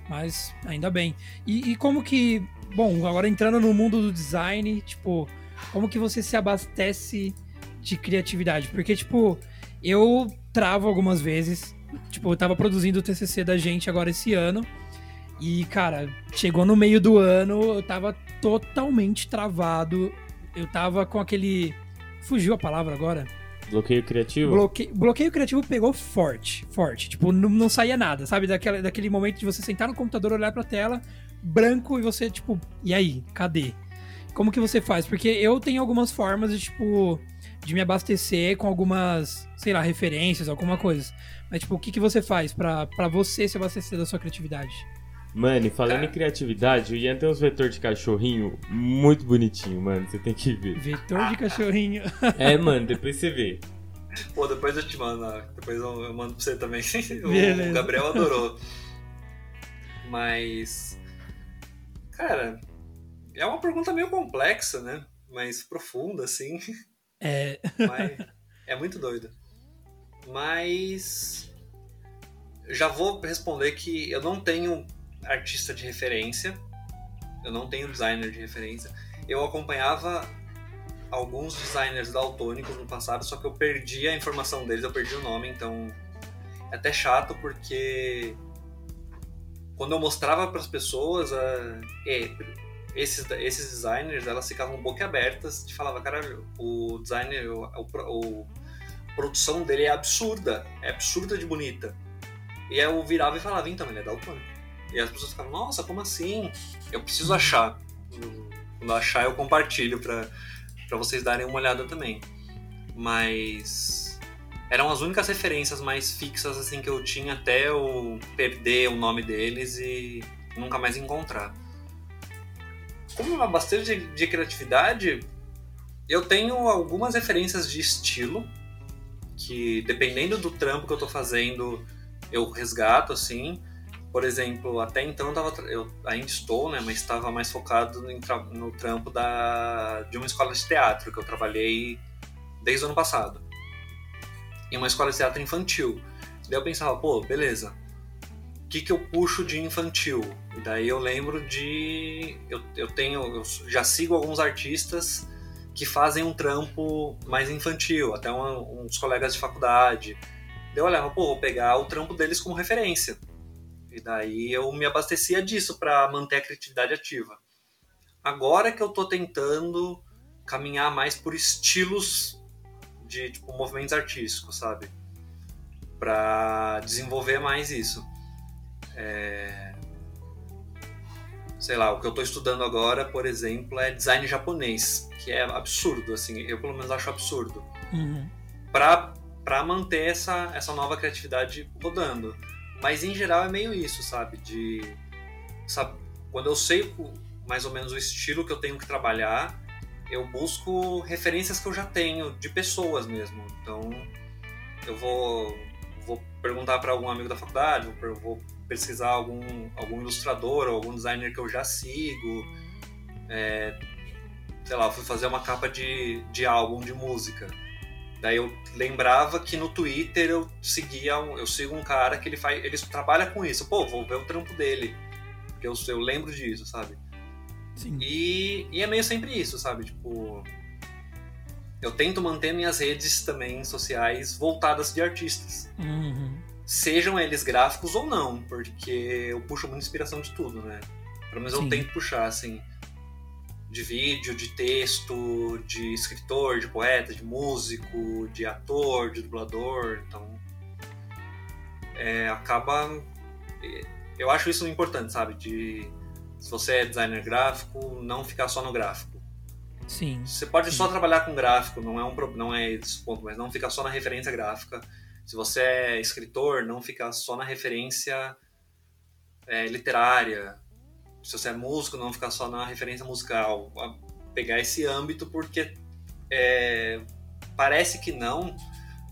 Mas ainda bem. E, e, como que. Bom, agora entrando no mundo do design, tipo, como que você se abastece de criatividade? Porque, tipo, eu travo algumas vezes. Tipo, eu tava produzindo o TCC da gente agora esse ano. E, cara, chegou no meio do ano, eu tava totalmente travado. Eu tava com aquele Fugiu a palavra agora. Bloqueio criativo? Bloque... Bloqueio criativo pegou forte, forte. Tipo, não, não saía nada, sabe? Daquela, daquele momento de você sentar no computador, olhar pra tela, branco, e você, tipo, e aí? Cadê? Como que você faz? Porque eu tenho algumas formas de, tipo, de me abastecer com algumas, sei lá, referências, alguma coisa. Mas, tipo, o que, que você faz para você se abastecer da sua criatividade? Mano, e falando é. em criatividade, o Ian tem uns vetores de cachorrinho muito bonitinho, mano. Você tem que ver. Vetor de cachorrinho. é, mano, depois você vê. Pô, depois eu te mando, depois eu mando pra você também. (laughs) o Gabriel adorou. Mas. Cara, é uma pergunta meio complexa, né? Mas profunda, assim. É. Mas é muito doido. Mas. Já vou responder que eu não tenho artista de referência, eu não tenho designer de referência. Eu acompanhava alguns designers daltônicos no passado, só que eu perdi a informação deles, eu perdi o nome, então é até chato porque quando eu mostrava para as pessoas, é, esses, esses designers, elas ficavam boquiabertas e falava, cara, o designer, o, o, a produção dele é absurda, é absurda de bonita. E aí eu virava e falava, então, ele é daltônico. E as pessoas ficavam, nossa, como assim? Eu preciso achar. Quando achar, eu compartilho para vocês darem uma olhada também. Mas eram as únicas referências mais fixas assim que eu tinha até eu perder o nome deles e nunca mais encontrar. Como uma bastante de, de criatividade, eu tenho algumas referências de estilo que dependendo do trampo que eu tô fazendo, eu resgato assim. Por exemplo, até então eu, tava, eu ainda estou, né, mas estava mais focado no, no trampo da, de uma escola de teatro que eu trabalhei desde o ano passado. Em uma escola de teatro infantil. Daí eu pensava, pô, beleza. O que, que eu puxo de infantil? E daí eu lembro de. Eu, eu tenho. Eu já sigo alguns artistas que fazem um trampo mais infantil, até um, uns colegas de faculdade. Daí eu olhava, pô, vou pegar o trampo deles como referência. E daí eu me abastecia disso para manter a criatividade ativa. Agora que eu tô tentando caminhar mais por estilos de tipo, movimentos artísticos, sabe? Para desenvolver mais isso. É... Sei lá, o que eu tô estudando agora, por exemplo, é design japonês, que é absurdo, assim, eu pelo menos acho absurdo. Uhum. Pra manter essa, essa nova criatividade rodando. Mas em geral é meio isso, sabe? De. Sabe, quando eu sei mais ou menos o estilo que eu tenho que trabalhar, eu busco referências que eu já tenho, de pessoas mesmo. Então, eu vou, vou perguntar para algum amigo da faculdade, vou, vou pesquisar algum, algum ilustrador ou algum designer que eu já sigo. É, sei lá, fui fazer uma capa de, de álbum de música. Daí eu lembrava que no Twitter eu seguia, eu sigo um cara que ele faz, ele trabalha com isso. Pô, vou ver o trampo dele. Porque eu, eu lembro disso, sabe? Sim. E, e é meio sempre isso, sabe? Tipo, eu tento manter minhas redes também sociais voltadas de artistas. Uhum. Sejam eles gráficos ou não, porque eu puxo muita inspiração de tudo, né? Pelo menos Sim. eu tento puxar, assim de vídeo, de texto, de escritor, de poeta, de músico, de ator, de dublador. Então, é, acaba. Eu acho isso importante, sabe? De se você é designer gráfico, não ficar só no gráfico. Sim. Você pode sim. só trabalhar com gráfico, não é um não é esse ponto, mas não ficar só na referência gráfica. Se você é escritor, não ficar só na referência é, literária se você é músico, não ficar só na referência musical, pegar esse âmbito, porque é, parece que não,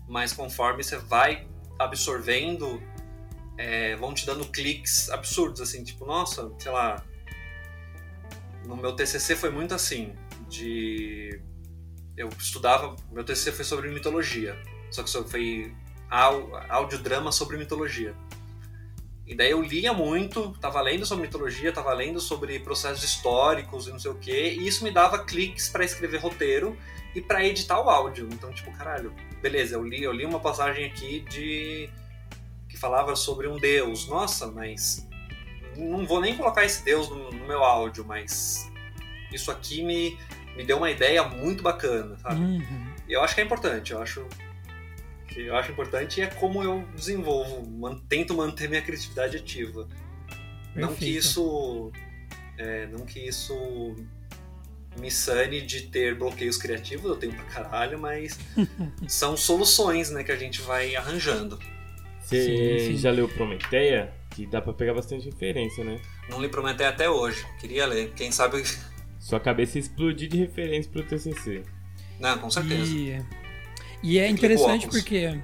mas conforme você vai absorvendo, é, vão te dando cliques absurdos, assim, tipo, nossa, sei lá, no meu TCC foi muito assim, de eu estudava, meu TCC foi sobre mitologia, só que foi audiodrama sobre mitologia. E daí eu lia muito, tava lendo sobre mitologia, tava lendo sobre processos históricos e não sei o quê, e isso me dava cliques para escrever roteiro e para editar o áudio. Então, tipo, caralho, beleza, eu li, eu li uma passagem aqui de que falava sobre um deus. Nossa, mas não vou nem colocar esse deus no, no meu áudio, mas isso aqui me, me deu uma ideia muito bacana, sabe? Uhum. Eu acho que é importante, eu acho que eu acho importante é como eu desenvolvo, man, tento manter minha criatividade ativa. Perfeito. Não que isso. É, não que isso me sane de ter bloqueios criativos, eu tenho pra caralho, mas (laughs) são soluções né, que a gente vai arranjando. Você já leu Prometeia? Que dá pra pegar bastante referência, né? Não li Prometeia até hoje. Queria ler. Quem sabe. Sua cabeça explodir de referência pro TCC. Não, com certeza. E e é interessante porque.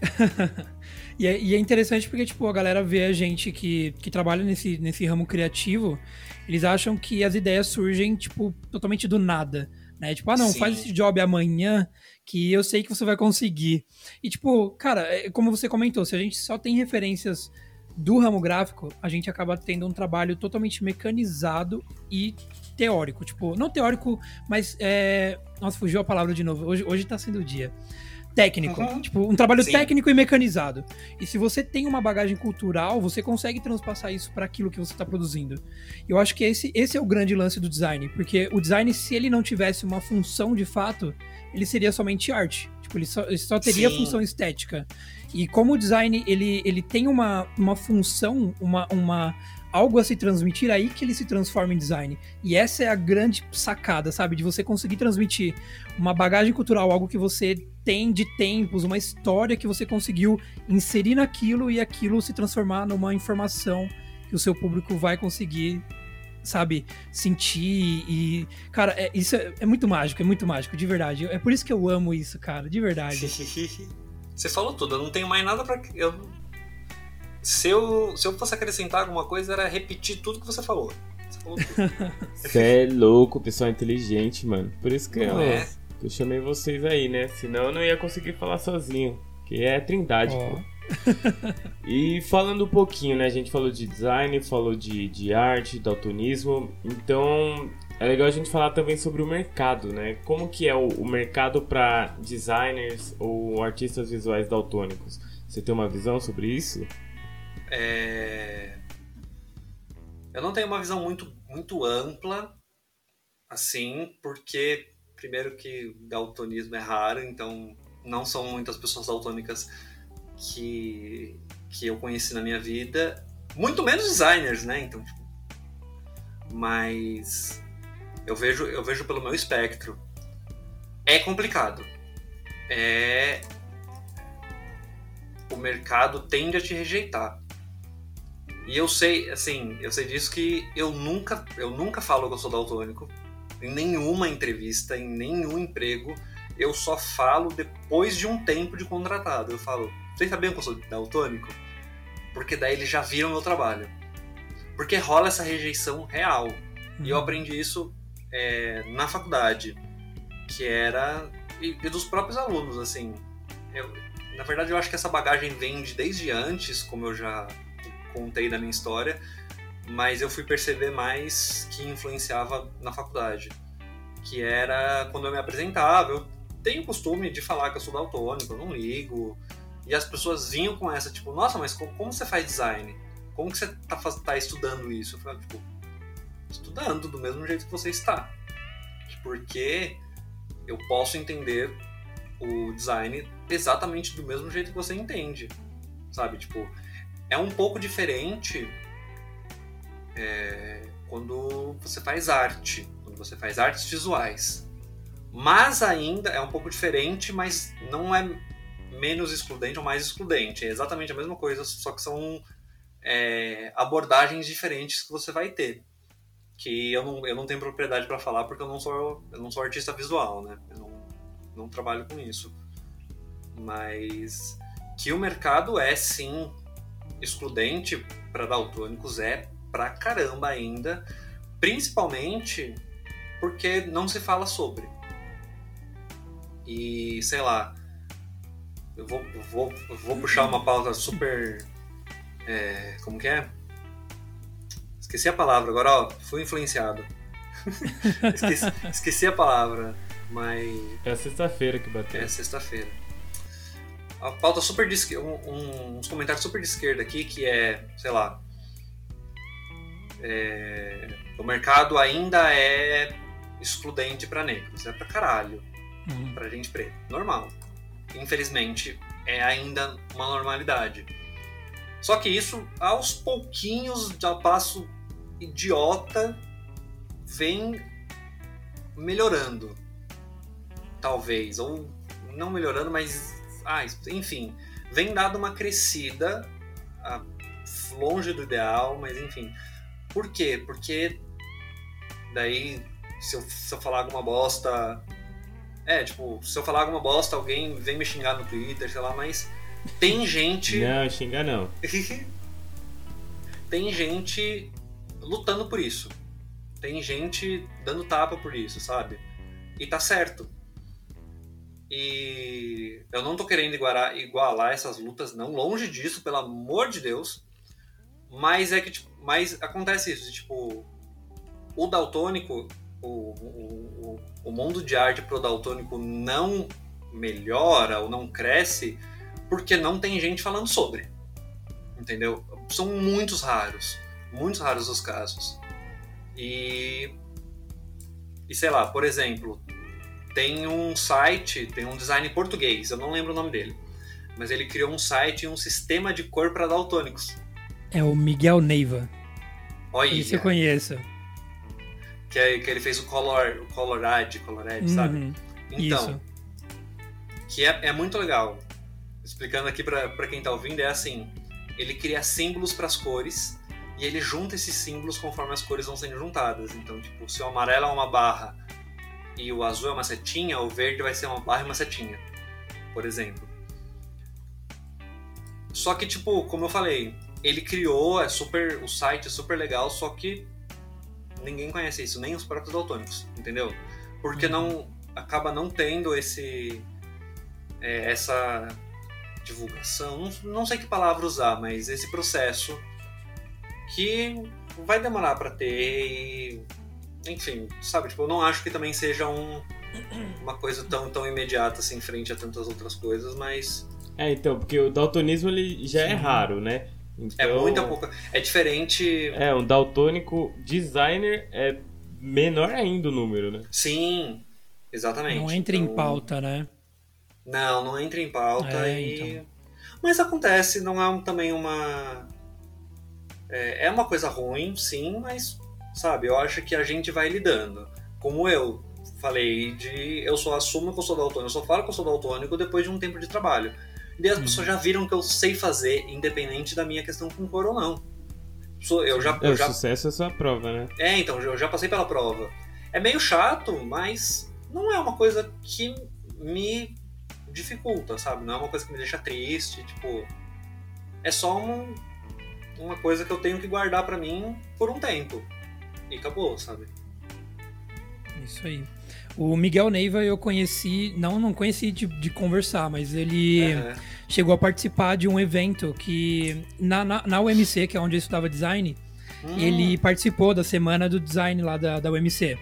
(laughs) e, é, e, é, interessante porque, tipo, a galera vê a gente que, que trabalha nesse, nesse ramo criativo, eles acham que as ideias surgem, tipo, totalmente do nada. Né? Tipo, ah, não, Sim. faz esse job amanhã que eu sei que você vai conseguir. E, tipo, cara, é, como você comentou, se a gente só tem referências do ramo gráfico, a gente acaba tendo um trabalho totalmente mecanizado e teórico. Tipo, não teórico, mas é. Nossa, fugiu a palavra de novo. Hoje, hoje tá sendo o dia. Técnico. Uhum. Tipo, um trabalho Sim. técnico e mecanizado. E se você tem uma bagagem cultural, você consegue transpassar isso para aquilo que você está produzindo. Eu acho que esse, esse é o grande lance do design. Porque o design, se ele não tivesse uma função de fato, ele seria somente arte. Tipo, ele só, ele só teria Sim. função estética. E como o design ele, ele tem uma, uma função, uma, uma algo a se transmitir, aí que ele se transforma em design. E essa é a grande sacada, sabe? De você conseguir transmitir uma bagagem cultural, algo que você tem de tempos, uma história que você conseguiu inserir naquilo e aquilo se transformar numa informação que o seu público vai conseguir sabe, sentir e. Cara, é, isso é, é, muito mágico, é muito mágico, de verdade. É por isso que eu amo isso, cara, de verdade. (laughs) Você falou tudo, eu não tenho mais nada para Eu se eu, se eu fosse acrescentar alguma coisa, era repetir tudo que você falou. Você falou tudo. (laughs) Você é louco, pessoal inteligente, mano. Por isso que eu, é? que eu chamei vocês aí, né? Senão eu não ia conseguir falar sozinho. Que é trindade, oh. pô. e falando um pouquinho, né? A gente falou de design, falou de, de arte, daltonismo. Então, é legal a gente falar também sobre o mercado, né? Como que é o, o mercado para designers ou artistas visuais daltônicos? Você tem uma visão sobre isso? É... Eu não tenho uma visão muito, muito ampla, assim, porque, primeiro, que daltonismo é raro, então não são muitas pessoas daltônicas que, que eu conheci na minha vida, muito menos designers, né? Então, tipo, mas eu vejo, eu vejo pelo meu espectro. É complicado. É o mercado tende a te rejeitar. E eu sei, assim, eu sei disso que eu nunca, eu nunca falo que eu sou daltônico. Em nenhuma entrevista, em nenhum emprego, eu só falo depois de um tempo de contratado. Eu falo, vocês sabiam que eu sou daltônico? Porque daí eles já viram meu trabalho. Porque rola essa rejeição real. Uhum. E eu uhum. aprendi isso é, na faculdade, que era. E, e, dos próprios alunos, assim. Eu, na verdade, eu acho que essa bagagem vem de desde antes, como eu já contei da minha história, mas eu fui perceber mais que influenciava na faculdade, que era quando eu me apresentava, eu tenho o costume de falar que eu sou daltônico, eu não ligo, e as pessoas vinham com essa, tipo, nossa, mas como, você faz design? Como que você tá, tá estudando isso? Eu falei, tipo, estudando do mesmo jeito que você está. Porque eu posso entender o design exatamente do mesmo jeito que você entende. Sabe? Tipo, é um pouco diferente é, quando você faz arte, quando você faz artes visuais. Mas ainda é um pouco diferente, mas não é menos excludente ou mais excludente. É exatamente a mesma coisa, só que são é, abordagens diferentes que você vai ter. Que eu não, eu não tenho propriedade para falar porque eu não sou, eu não sou artista visual, né? Eu não, não trabalho com isso. Mas que o mercado é sim excludente para daltônicos é pra caramba ainda, Principalmente porque não se fala sobre. E, sei lá, eu vou, vou, vou puxar uma pauta super. É, como que é? Esqueci a palavra, agora ó, fui influenciado. (laughs) esqueci, esqueci, a palavra, mas. É sexta-feira que bateu. É sexta-feira. A pauta super de esquerda, um, um, uns comentários super de esquerda aqui que é, sei lá. É, o mercado ainda é excludente para negros, é pra caralho. Uhum. Pra gente preta. Normal. Infelizmente, é ainda uma normalidade. Só que isso, aos pouquinhos, a passo idiota, vem melhorando. Talvez. Ou não melhorando, mas. Ah, enfim. Vem dado uma crescida. longe do ideal, mas enfim. Por quê? Porque daí se eu, se eu falar alguma bosta. É, tipo, se eu falar alguma bosta, alguém vem me xingar no Twitter, sei lá, mas tem (laughs) gente. Não, xinga não. (laughs) tem gente lutando por isso. Tem gente dando tapa por isso, sabe? E tá certo. E eu não tô querendo igualar, igualar essas lutas, não, longe disso, pelo amor de Deus. Mas é que, tipo, mas acontece isso, tipo, o daltônico, o, o, o mundo de arte pro daltônico não melhora ou não cresce porque não tem gente falando sobre. Entendeu? São muitos raros. Muitos raros os casos. E. E sei lá, por exemplo, tem um site, tem um design português, eu não lembro o nome dele. Mas ele criou um site e um sistema de cor para daltônicos. É o Miguel Neiva. Olha. Isso eu conheço que, é, que ele fez o Color, o Colorad, Colorad, uhum, sabe? Então, isso. que é, é muito legal. Explicando aqui para quem tá ouvindo, é assim: ele cria símbolos para as cores e ele junta esses símbolos conforme as cores vão sendo juntadas. Então, tipo, se o amarelo é uma barra e o azul é uma setinha, o verde vai ser uma barra e uma setinha, por exemplo. Só que, tipo, como eu falei, ele criou, é super, o site é super legal, só que ninguém conhece isso, nem os próprios daltônicos, entendeu? Porque uhum. não acaba não tendo esse é, essa divulgação, não, não sei que palavra usar, mas esse processo que vai demorar para ter e, enfim, sabe, tipo, eu não acho que também seja um, uma coisa tão, tão imediata assim frente a tantas outras coisas, mas é, então, porque o daltonismo ele já é Sim. é raro, né? É então, é muita pouca. É diferente. É, um daltônico designer é menor ainda o número, né? Sim, exatamente. Não entra então... em pauta, né? Não, não entra em pauta é, e. Então. Mas acontece, não é um, também uma. É, é uma coisa ruim, sim, mas, sabe, eu acho que a gente vai lidando. Como eu falei, de eu só assumo que eu sou daltônico, eu só falo que eu sou daltônico depois de um tempo de trabalho. E as pessoas já viram que eu sei fazer, independente da minha questão com cor ou não. Eu já, eu é, o já... sucesso é sua prova, né? É, então, eu já passei pela prova. É meio chato, mas não é uma coisa que me dificulta, sabe? Não é uma coisa que me deixa triste, tipo... É só uma, uma coisa que eu tenho que guardar para mim por um tempo. E acabou, sabe? Isso aí. O Miguel Neiva eu conheci, não, não conheci de, de conversar, mas ele uhum. chegou a participar de um evento que na, na, na UMC, que é onde eu estudava design, hum. ele participou da semana do design lá da, da UMC.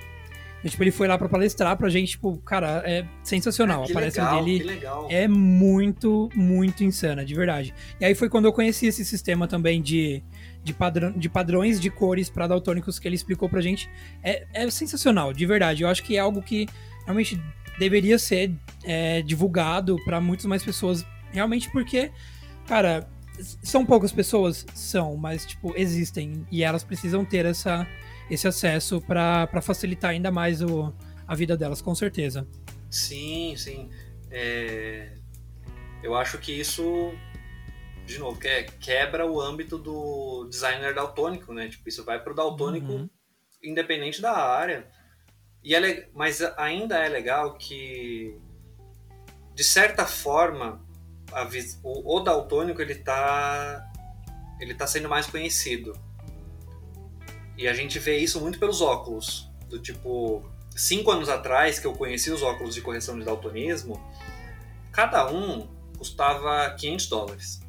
E, tipo, ele foi lá para palestrar pra gente, tipo, cara, é sensacional. É, a palestra legal, dele é muito, muito insana, de verdade. E aí foi quando eu conheci esse sistema também de, de, padrão, de padrões de cores para daltônicos que ele explicou pra gente. É, é sensacional, de verdade. Eu acho que é algo que realmente deveria ser é, divulgado para muitas mais pessoas. Realmente porque, cara, são poucas pessoas? São, mas, tipo, existem. E elas precisam ter essa, esse acesso para facilitar ainda mais o, a vida delas, com certeza. Sim, sim. É... Eu acho que isso de novo, que é, quebra o âmbito do designer daltônico, né? Tipo, isso vai pro daltônico uhum. independente da área. E é, mas ainda é legal que, de certa forma, a, o, o daltônico ele tá, ele tá sendo mais conhecido. E a gente vê isso muito pelos óculos. Do tipo, cinco anos atrás, que eu conheci os óculos de correção de daltonismo, cada um custava 500 dólares.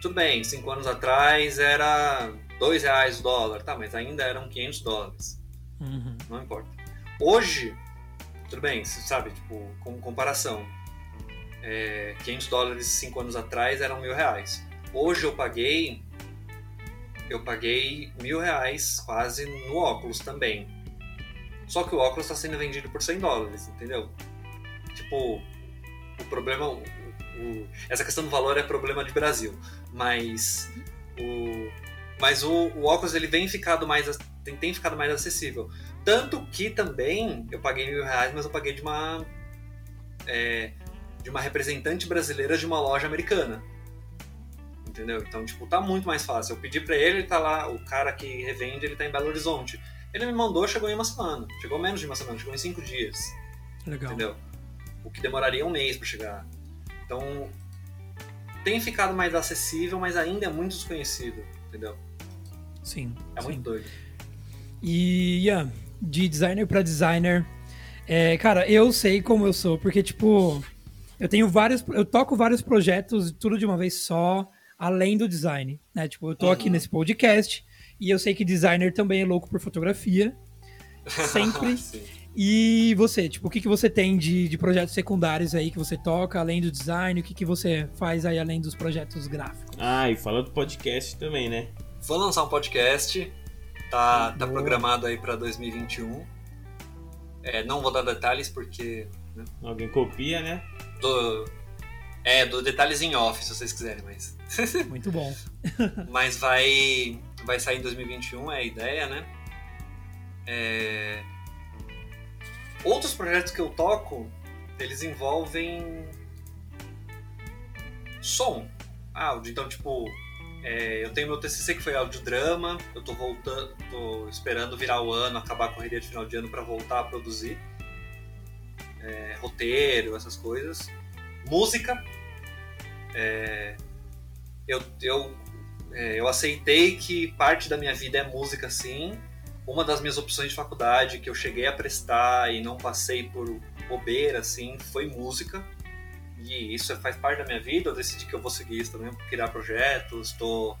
Tudo bem, cinco anos atrás era dois reais o dólar, tá, mas ainda eram 500 dólares. Uhum. Não importa. Hoje, tudo bem, sabe, tipo, como comparação, é, 500 dólares cinco anos atrás eram mil reais. Hoje eu paguei, eu paguei mil reais quase no óculos também. Só que o óculos está sendo vendido por 100 dólares, entendeu? Tipo, o problema, o, o, essa questão do valor é problema de Brasil, mas o, mas o, o óculos ele vem ficado mais tem, tem ficado mais acessível. Tanto que também eu paguei mil reais, mas eu paguei de uma é, de uma representante brasileira de uma loja americana. Entendeu? Então, tipo, tá muito mais fácil. Eu pedi para ele, ele tá lá, o cara que revende, ele tá em Belo Horizonte. Ele me mandou, chegou em uma semana. Chegou menos de uma semana, chegou em cinco dias. Legal. Entendeu? O que demoraria um mês para chegar. Então, tem ficado mais acessível, mas ainda é muito desconhecido, entendeu? Sim. É sim. muito doido. E, Ian, de designer para designer, é, cara, eu sei como eu sou, porque, tipo, eu tenho vários, eu toco vários projetos, tudo de uma vez só, além do design, né? Tipo, eu tô Uhum. aqui nesse podcast e eu sei que designer também é louco por fotografia, (laughs) sempre. E você, tipo, o que, que você tem de, de projetos secundários aí que você toca, além do design? O que, que você faz aí além dos projetos gráficos? Ah, e fala do podcast também, né? Vou lançar um podcast, tá, tá programado aí para 2021. É, não vou dar detalhes porque Alguém copia, né? do é do detalhes em off se vocês quiserem, mas (laughs) Muito bom. mas vai vai sair em 2021 é a ideia, né? É, Outros projetos que eu toco, eles envolvem som, áudio. Então, tipo, é, eu tenho meu TCC que foi audiodrama, eu tô voltando, tô esperando virar o ano, acabar a correria de final de ano para voltar a produzir. É, roteiro, essas coisas. Música. É, eu, eu, é, eu aceitei que parte da minha vida é música, sim. Uma das minhas opções de faculdade que eu cheguei a prestar e não passei por bobeira, assim, foi música. E isso faz parte da minha vida. Eu decidi que eu vou seguir isso também, criar projetos, estou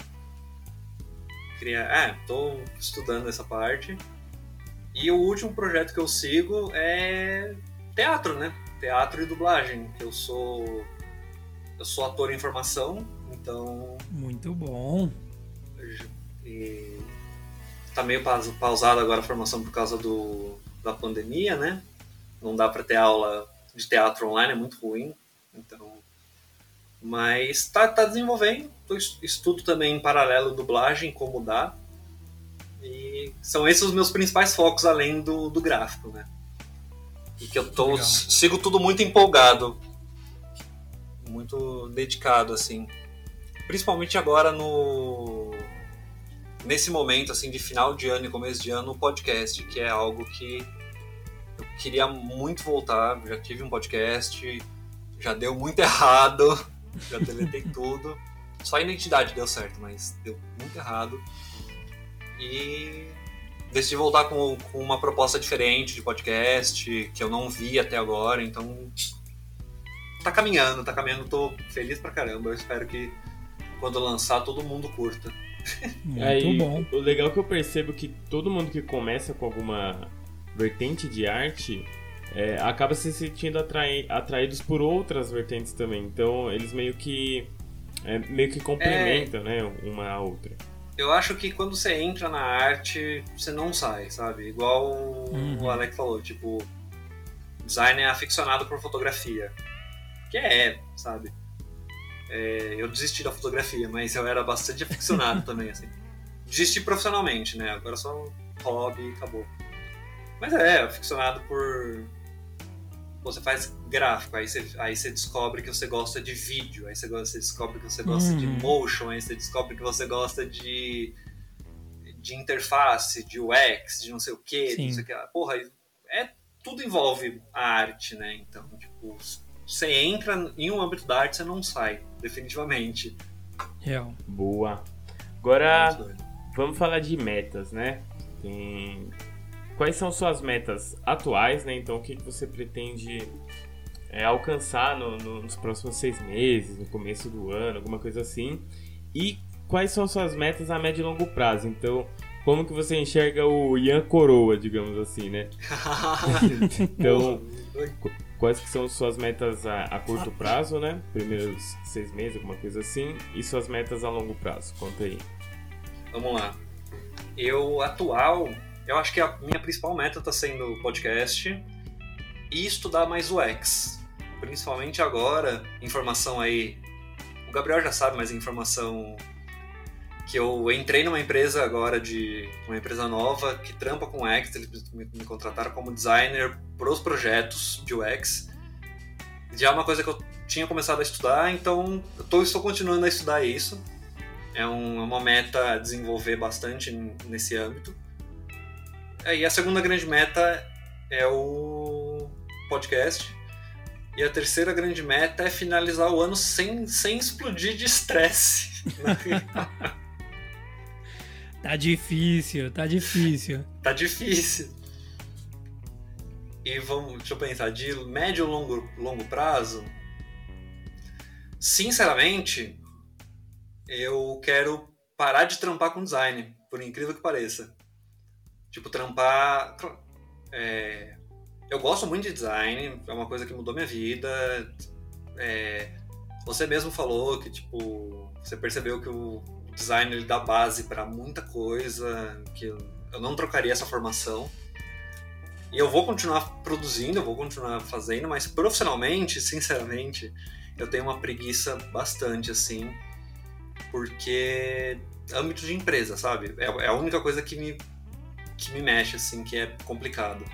criar, é, tô estudando essa parte. E o último projeto que eu sigo é teatro, né? Teatro e dublagem. Eu sou eu sou ator em formação, então Muito bom. e tá meio paus- pausado agora a formação por causa do, da pandemia, né? Não dá para ter aula de teatro online, é muito ruim. Então, mas tá, tá desenvolvendo. Estudo também em paralelo dublagem, como dá. E são esses os meus principais focos além do, do gráfico, né? E que eu tô Legal. sigo tudo muito empolgado, muito dedicado assim. Principalmente agora no nesse momento assim de final de ano e começo de ano o podcast, que é algo que eu queria muito voltar, já tive um podcast, já deu muito (laughs) errado, já deletei tudo. Só a identidade deu certo, mas deu muito errado. E decidi voltar com, com uma proposta diferente de podcast, que eu não vi até agora, então tá caminhando, tá caminhando, tô feliz pra caramba. Eu espero que quando lançar todo mundo curta. Muito Aí, bom. O legal é que eu percebo que todo mundo que começa com alguma vertente de arte é, acaba se sentindo atrai, atraídos por outras vertentes também. Então eles meio que é, meio que complementam, né, uma a outra. Eu acho que quando você entra na arte, você não sai, sabe? Igual Uhum. o Alec falou, tipo, design é aficionado por fotografia. Que é, sabe? É, eu desisti da fotografia, mas eu era bastante aficionado (laughs) também, assim. Desisti profissionalmente, né? Agora só um hobby e acabou. Mas é, aficionado por. Você faz gráfico, aí você, aí você descobre que você gosta de vídeo, aí você, você descobre que você gosta de Uhum. motion, aí você descobre que você gosta de, de interface, de UX, de não sei o que, não sei o que. Porra, é, tudo envolve a arte, né? Então, tipo, você entra em um âmbito da arte, você não sai, definitivamente. Real. Boa. Agora, vamos falar de metas, né? Tem... Quais são suas metas atuais, né? Então, o que você pretende é, alcançar no, no, nos próximos seis meses, no começo do ano, alguma coisa assim? E quais são suas metas a médio e longo prazo? Então, como que você enxerga o Ian Coroa, digamos assim, né? (laughs) então, quais que são suas metas a, a, curto prazo, né? Primeiros seis meses, alguma coisa assim, e suas metas a longo prazo. Conta aí. Vamos lá. Eu, atual, eu acho que a minha principal meta está sendo podcast e estudar mais o X. Principalmente agora, informação aí. O Gabriel já sabe, mas informação que eu entrei numa empresa agora de uma empresa nova que trampa com UX, eles me, me contrataram como designer para os projetos de UX. Já é uma coisa que eu tinha começado a estudar, então eu tô, estou continuando a estudar isso. É, um, é uma meta a desenvolver bastante nesse âmbito. É, e a segunda grande meta é o podcast. E a terceira grande meta é finalizar o ano sem, sem explodir de estresse. (laughs) (laughs) Tá difícil, tá difícil. tá difícil. E vamos, deixa eu pensar, de médio ou longo, longo prazo, sinceramente, eu quero parar de trampar com design, por incrível que pareça. Tipo, trampar. É, eu gosto muito de design, é uma coisa que mudou minha vida. É, você mesmo falou que, tipo, você percebeu que o design ele dá base para muita coisa, que eu, não trocaria essa formação. E eu vou continuar produzindo, eu vou continuar fazendo, mas profissionalmente, sinceramente, eu tenho uma preguiça bastante, assim, porque âmbito de empresa, sabe? É, é a única coisa que me, que me mexe, assim, que é complicado.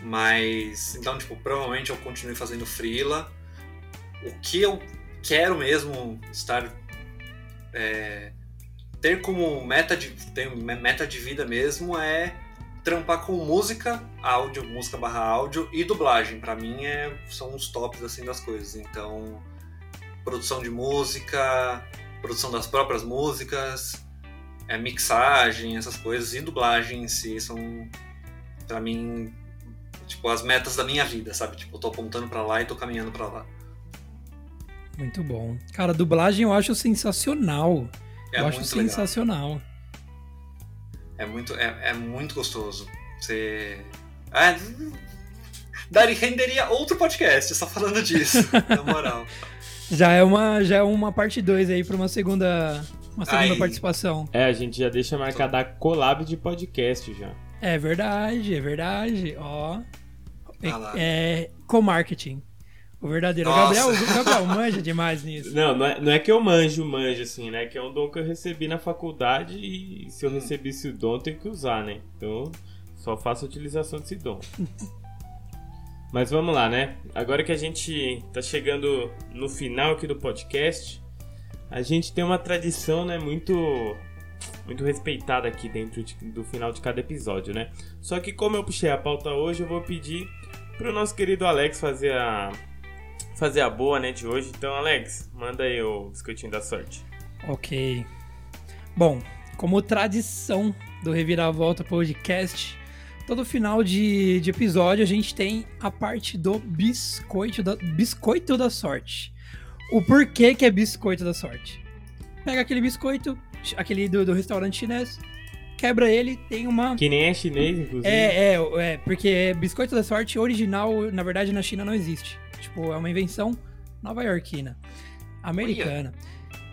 Mas, então, tipo, provavelmente eu continue fazendo freela. O que eu quero mesmo estar é, ter como meta de, ter meta de vida mesmo é trampar com música, áudio, música barra áudio e dublagem. Para mim é, são os tops assim das coisas. Então, produção de música, produção das próprias músicas, é, mixagem, essas coisas e dublagem em si são para mim tipo as metas da minha vida, sabe? Tipo, eu tô apontando para lá e tô caminhando para lá. Muito bom. Cara, dublagem eu acho sensacional. É eu acho sensacional. Legal. É muito, é, é muito gostoso. Você. Ah, Dari renderia outro podcast só falando disso, (laughs) na moral. Já é uma, já é uma parte 2 aí para uma segunda, uma segunda participação. É, a gente já deixa marcada a collab de podcast já. É verdade, é verdade. Ó. Ah é, é co-marketing. O verdadeiro. O Gabriel, o Gabriel manja demais nisso. Não, não é, não é que eu manjo, manjo, assim, né? Que é um dom que eu recebi na faculdade e se eu hum. recebesse o dom, eu tenho que usar, né? Então, só faço a utilização desse dom. (laughs) Mas vamos lá, né? Agora que a gente tá chegando no final aqui do podcast, a gente tem uma tradição, né, muito muito respeitada aqui dentro de, do final de cada episódio, né? Só que como eu puxei a pauta hoje, eu vou pedir pro nosso querido Alex fazer a fazer a boa, né, de hoje. Então, Alex, manda aí o biscoitinho da sorte. Ok. Bom, como tradição do Reviravolta Podcast, todo final de, de episódio a gente tem a parte do biscoito da, biscoito da sorte. O porquê que é biscoito da sorte. Pega aquele biscoito, aquele do, do restaurante chinês, quebra ele, tem uma. Que nem é chinês, inclusive. É, é, é, porque biscoito da sorte original, na verdade, na China não existe. Tipo, é uma invenção nova-iorquina, americana.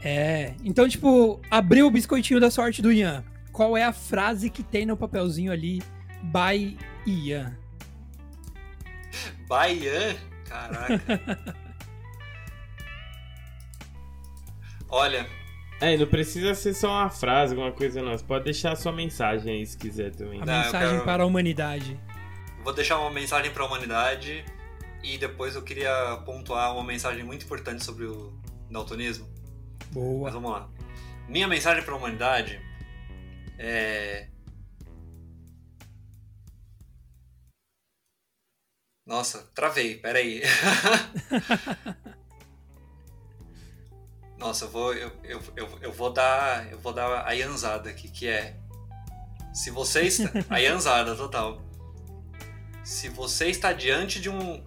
É. Então, tipo, abriu o biscoitinho da sorte do Ian. Qual é a frase que tem no papelzinho ali? By Ian. By Ian? Caraca. (laughs) Olha. É, não precisa ser só uma frase, alguma coisa não. Você pode deixar a sua mensagem aí se quiser também. A não, mensagem quero... para a humanidade. Vou deixar uma mensagem para a humanidade e depois eu queria pontuar uma mensagem muito importante sobre o daltonismo. Boa. Mas vamos lá. Minha mensagem para a humanidade é. Nossa, travei, peraí. (laughs) Nossa, eu vou, eu, eu, eu, vou dar. Eu vou dar a Yanzada aqui, que é. Se você está. a Yanzada, total. Se você está diante de um.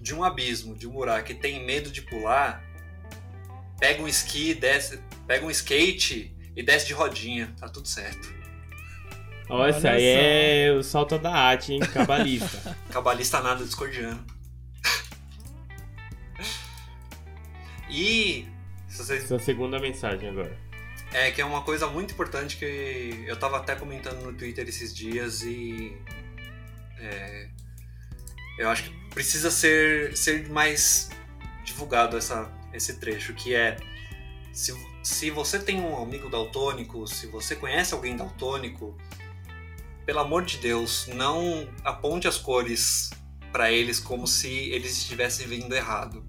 De um abismo, de um buraco e tem medo de pular, pega um esqui, desce, pega um skate e desce de rodinha, tá tudo certo. Olha, esse aí é o salto da arte, hein? Cabalista. (laughs) Cabalista nada, discordiano. (laughs) e. Se vocês... Sua segunda mensagem agora. É, que é uma coisa muito importante que eu tava até comentando no Twitter esses dias e. É, eu acho que precisa ser, ser mais divulgado essa, esse trecho, que é. Se, se você tem um amigo daltônico, se você conhece alguém daltônico, pelo amor de Deus, não aponte as cores para eles como se eles estivessem vendo errado.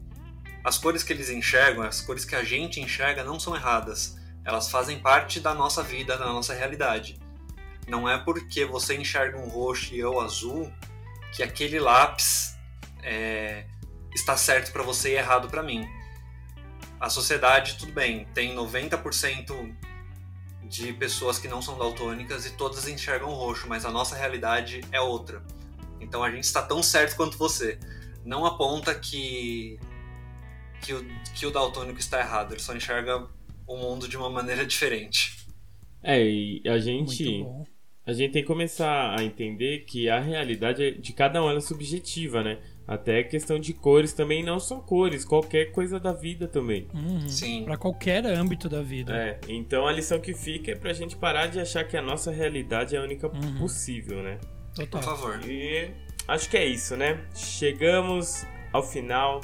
As cores que eles enxergam, as cores que a gente enxerga não são erradas. Elas fazem parte da nossa vida, da nossa realidade. Não é porque você enxerga um roxo e eu azul que aquele lápis é, está certo para você e errado para mim. A sociedade, tudo bem, tem 90% de pessoas que não são daltônicas e todas enxergam roxo, mas a nossa realidade é outra. Então a gente está tão certo quanto você. Não aponta que que o, que o daltônico está errado, ele só enxerga o mundo de uma maneira (laughs) diferente. É, e a gente a gente tem que começar a entender que a realidade de cada um é subjetiva, né? Até questão de cores também, não só cores, qualquer coisa da vida também. Uhum. Sim. Pra qualquer âmbito da vida. É, então a lição que fica é pra gente parar de achar que a nossa realidade é a única Uhum. possível, né? Total. Por favor. E acho que é isso, né? Chegamos ao final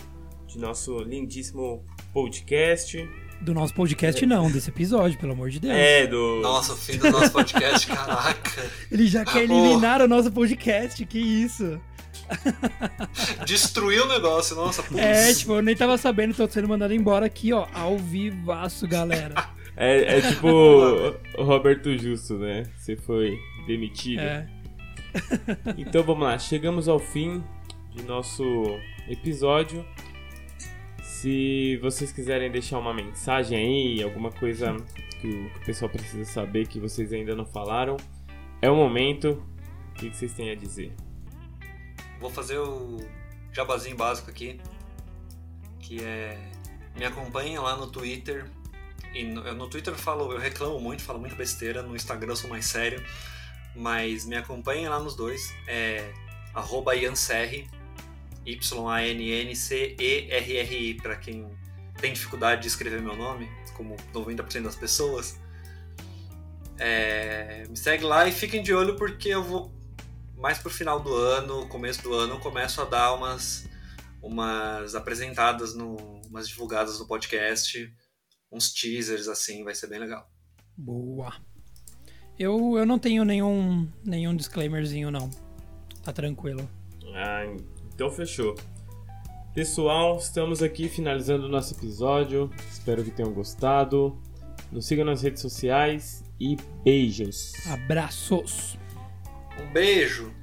de nosso lindíssimo podcast. Do nosso podcast, não, desse episódio, pelo amor de Deus. É, do. Nossa, o fim do nosso podcast, (laughs) caraca. Ele já quer eliminar o nosso podcast, que isso. (laughs) Destruiu o negócio, nossa, putz. É, tipo, eu nem tava sabendo, tô sendo mandado embora aqui, ó, ao vivaço, galera. (laughs) É, é tipo o Roberto Justo, né? Você foi demitido. É. (laughs) Então vamos lá, chegamos ao fim de nosso episódio. Se vocês quiserem deixar uma mensagem aí, alguma coisa que o, pessoal precisa saber que vocês ainda não falaram, é o momento. O que que vocês têm a dizer? Vou fazer o jabazinho básico aqui, que é me acompanhem lá no Twitter. E no, no Twitter eu falo, eu reclamo muito, falo muita besteira, no Instagram eu sou mais sério, mas me acompanhem lá nos dois, é arroba Y-A-N-N-C-E-R-R-I, pra quem tem dificuldade de escrever meu nome, como 90% das pessoas. É, me segue lá e fiquem de olho porque eu vou mais pro final do ano, começo do ano, eu começo a dar umas, umas apresentadas, no, umas divulgadas no podcast, uns teasers assim, vai ser bem legal. Boa. Eu, eu não tenho nenhum, nenhum disclaimerzinho, não. Tá tranquilo. Ah, então fechou. Pessoal, estamos aqui finalizando o nosso episódio. Espero que tenham gostado. Nos sigam nas redes sociais e beijos. Abraços. Um beijo!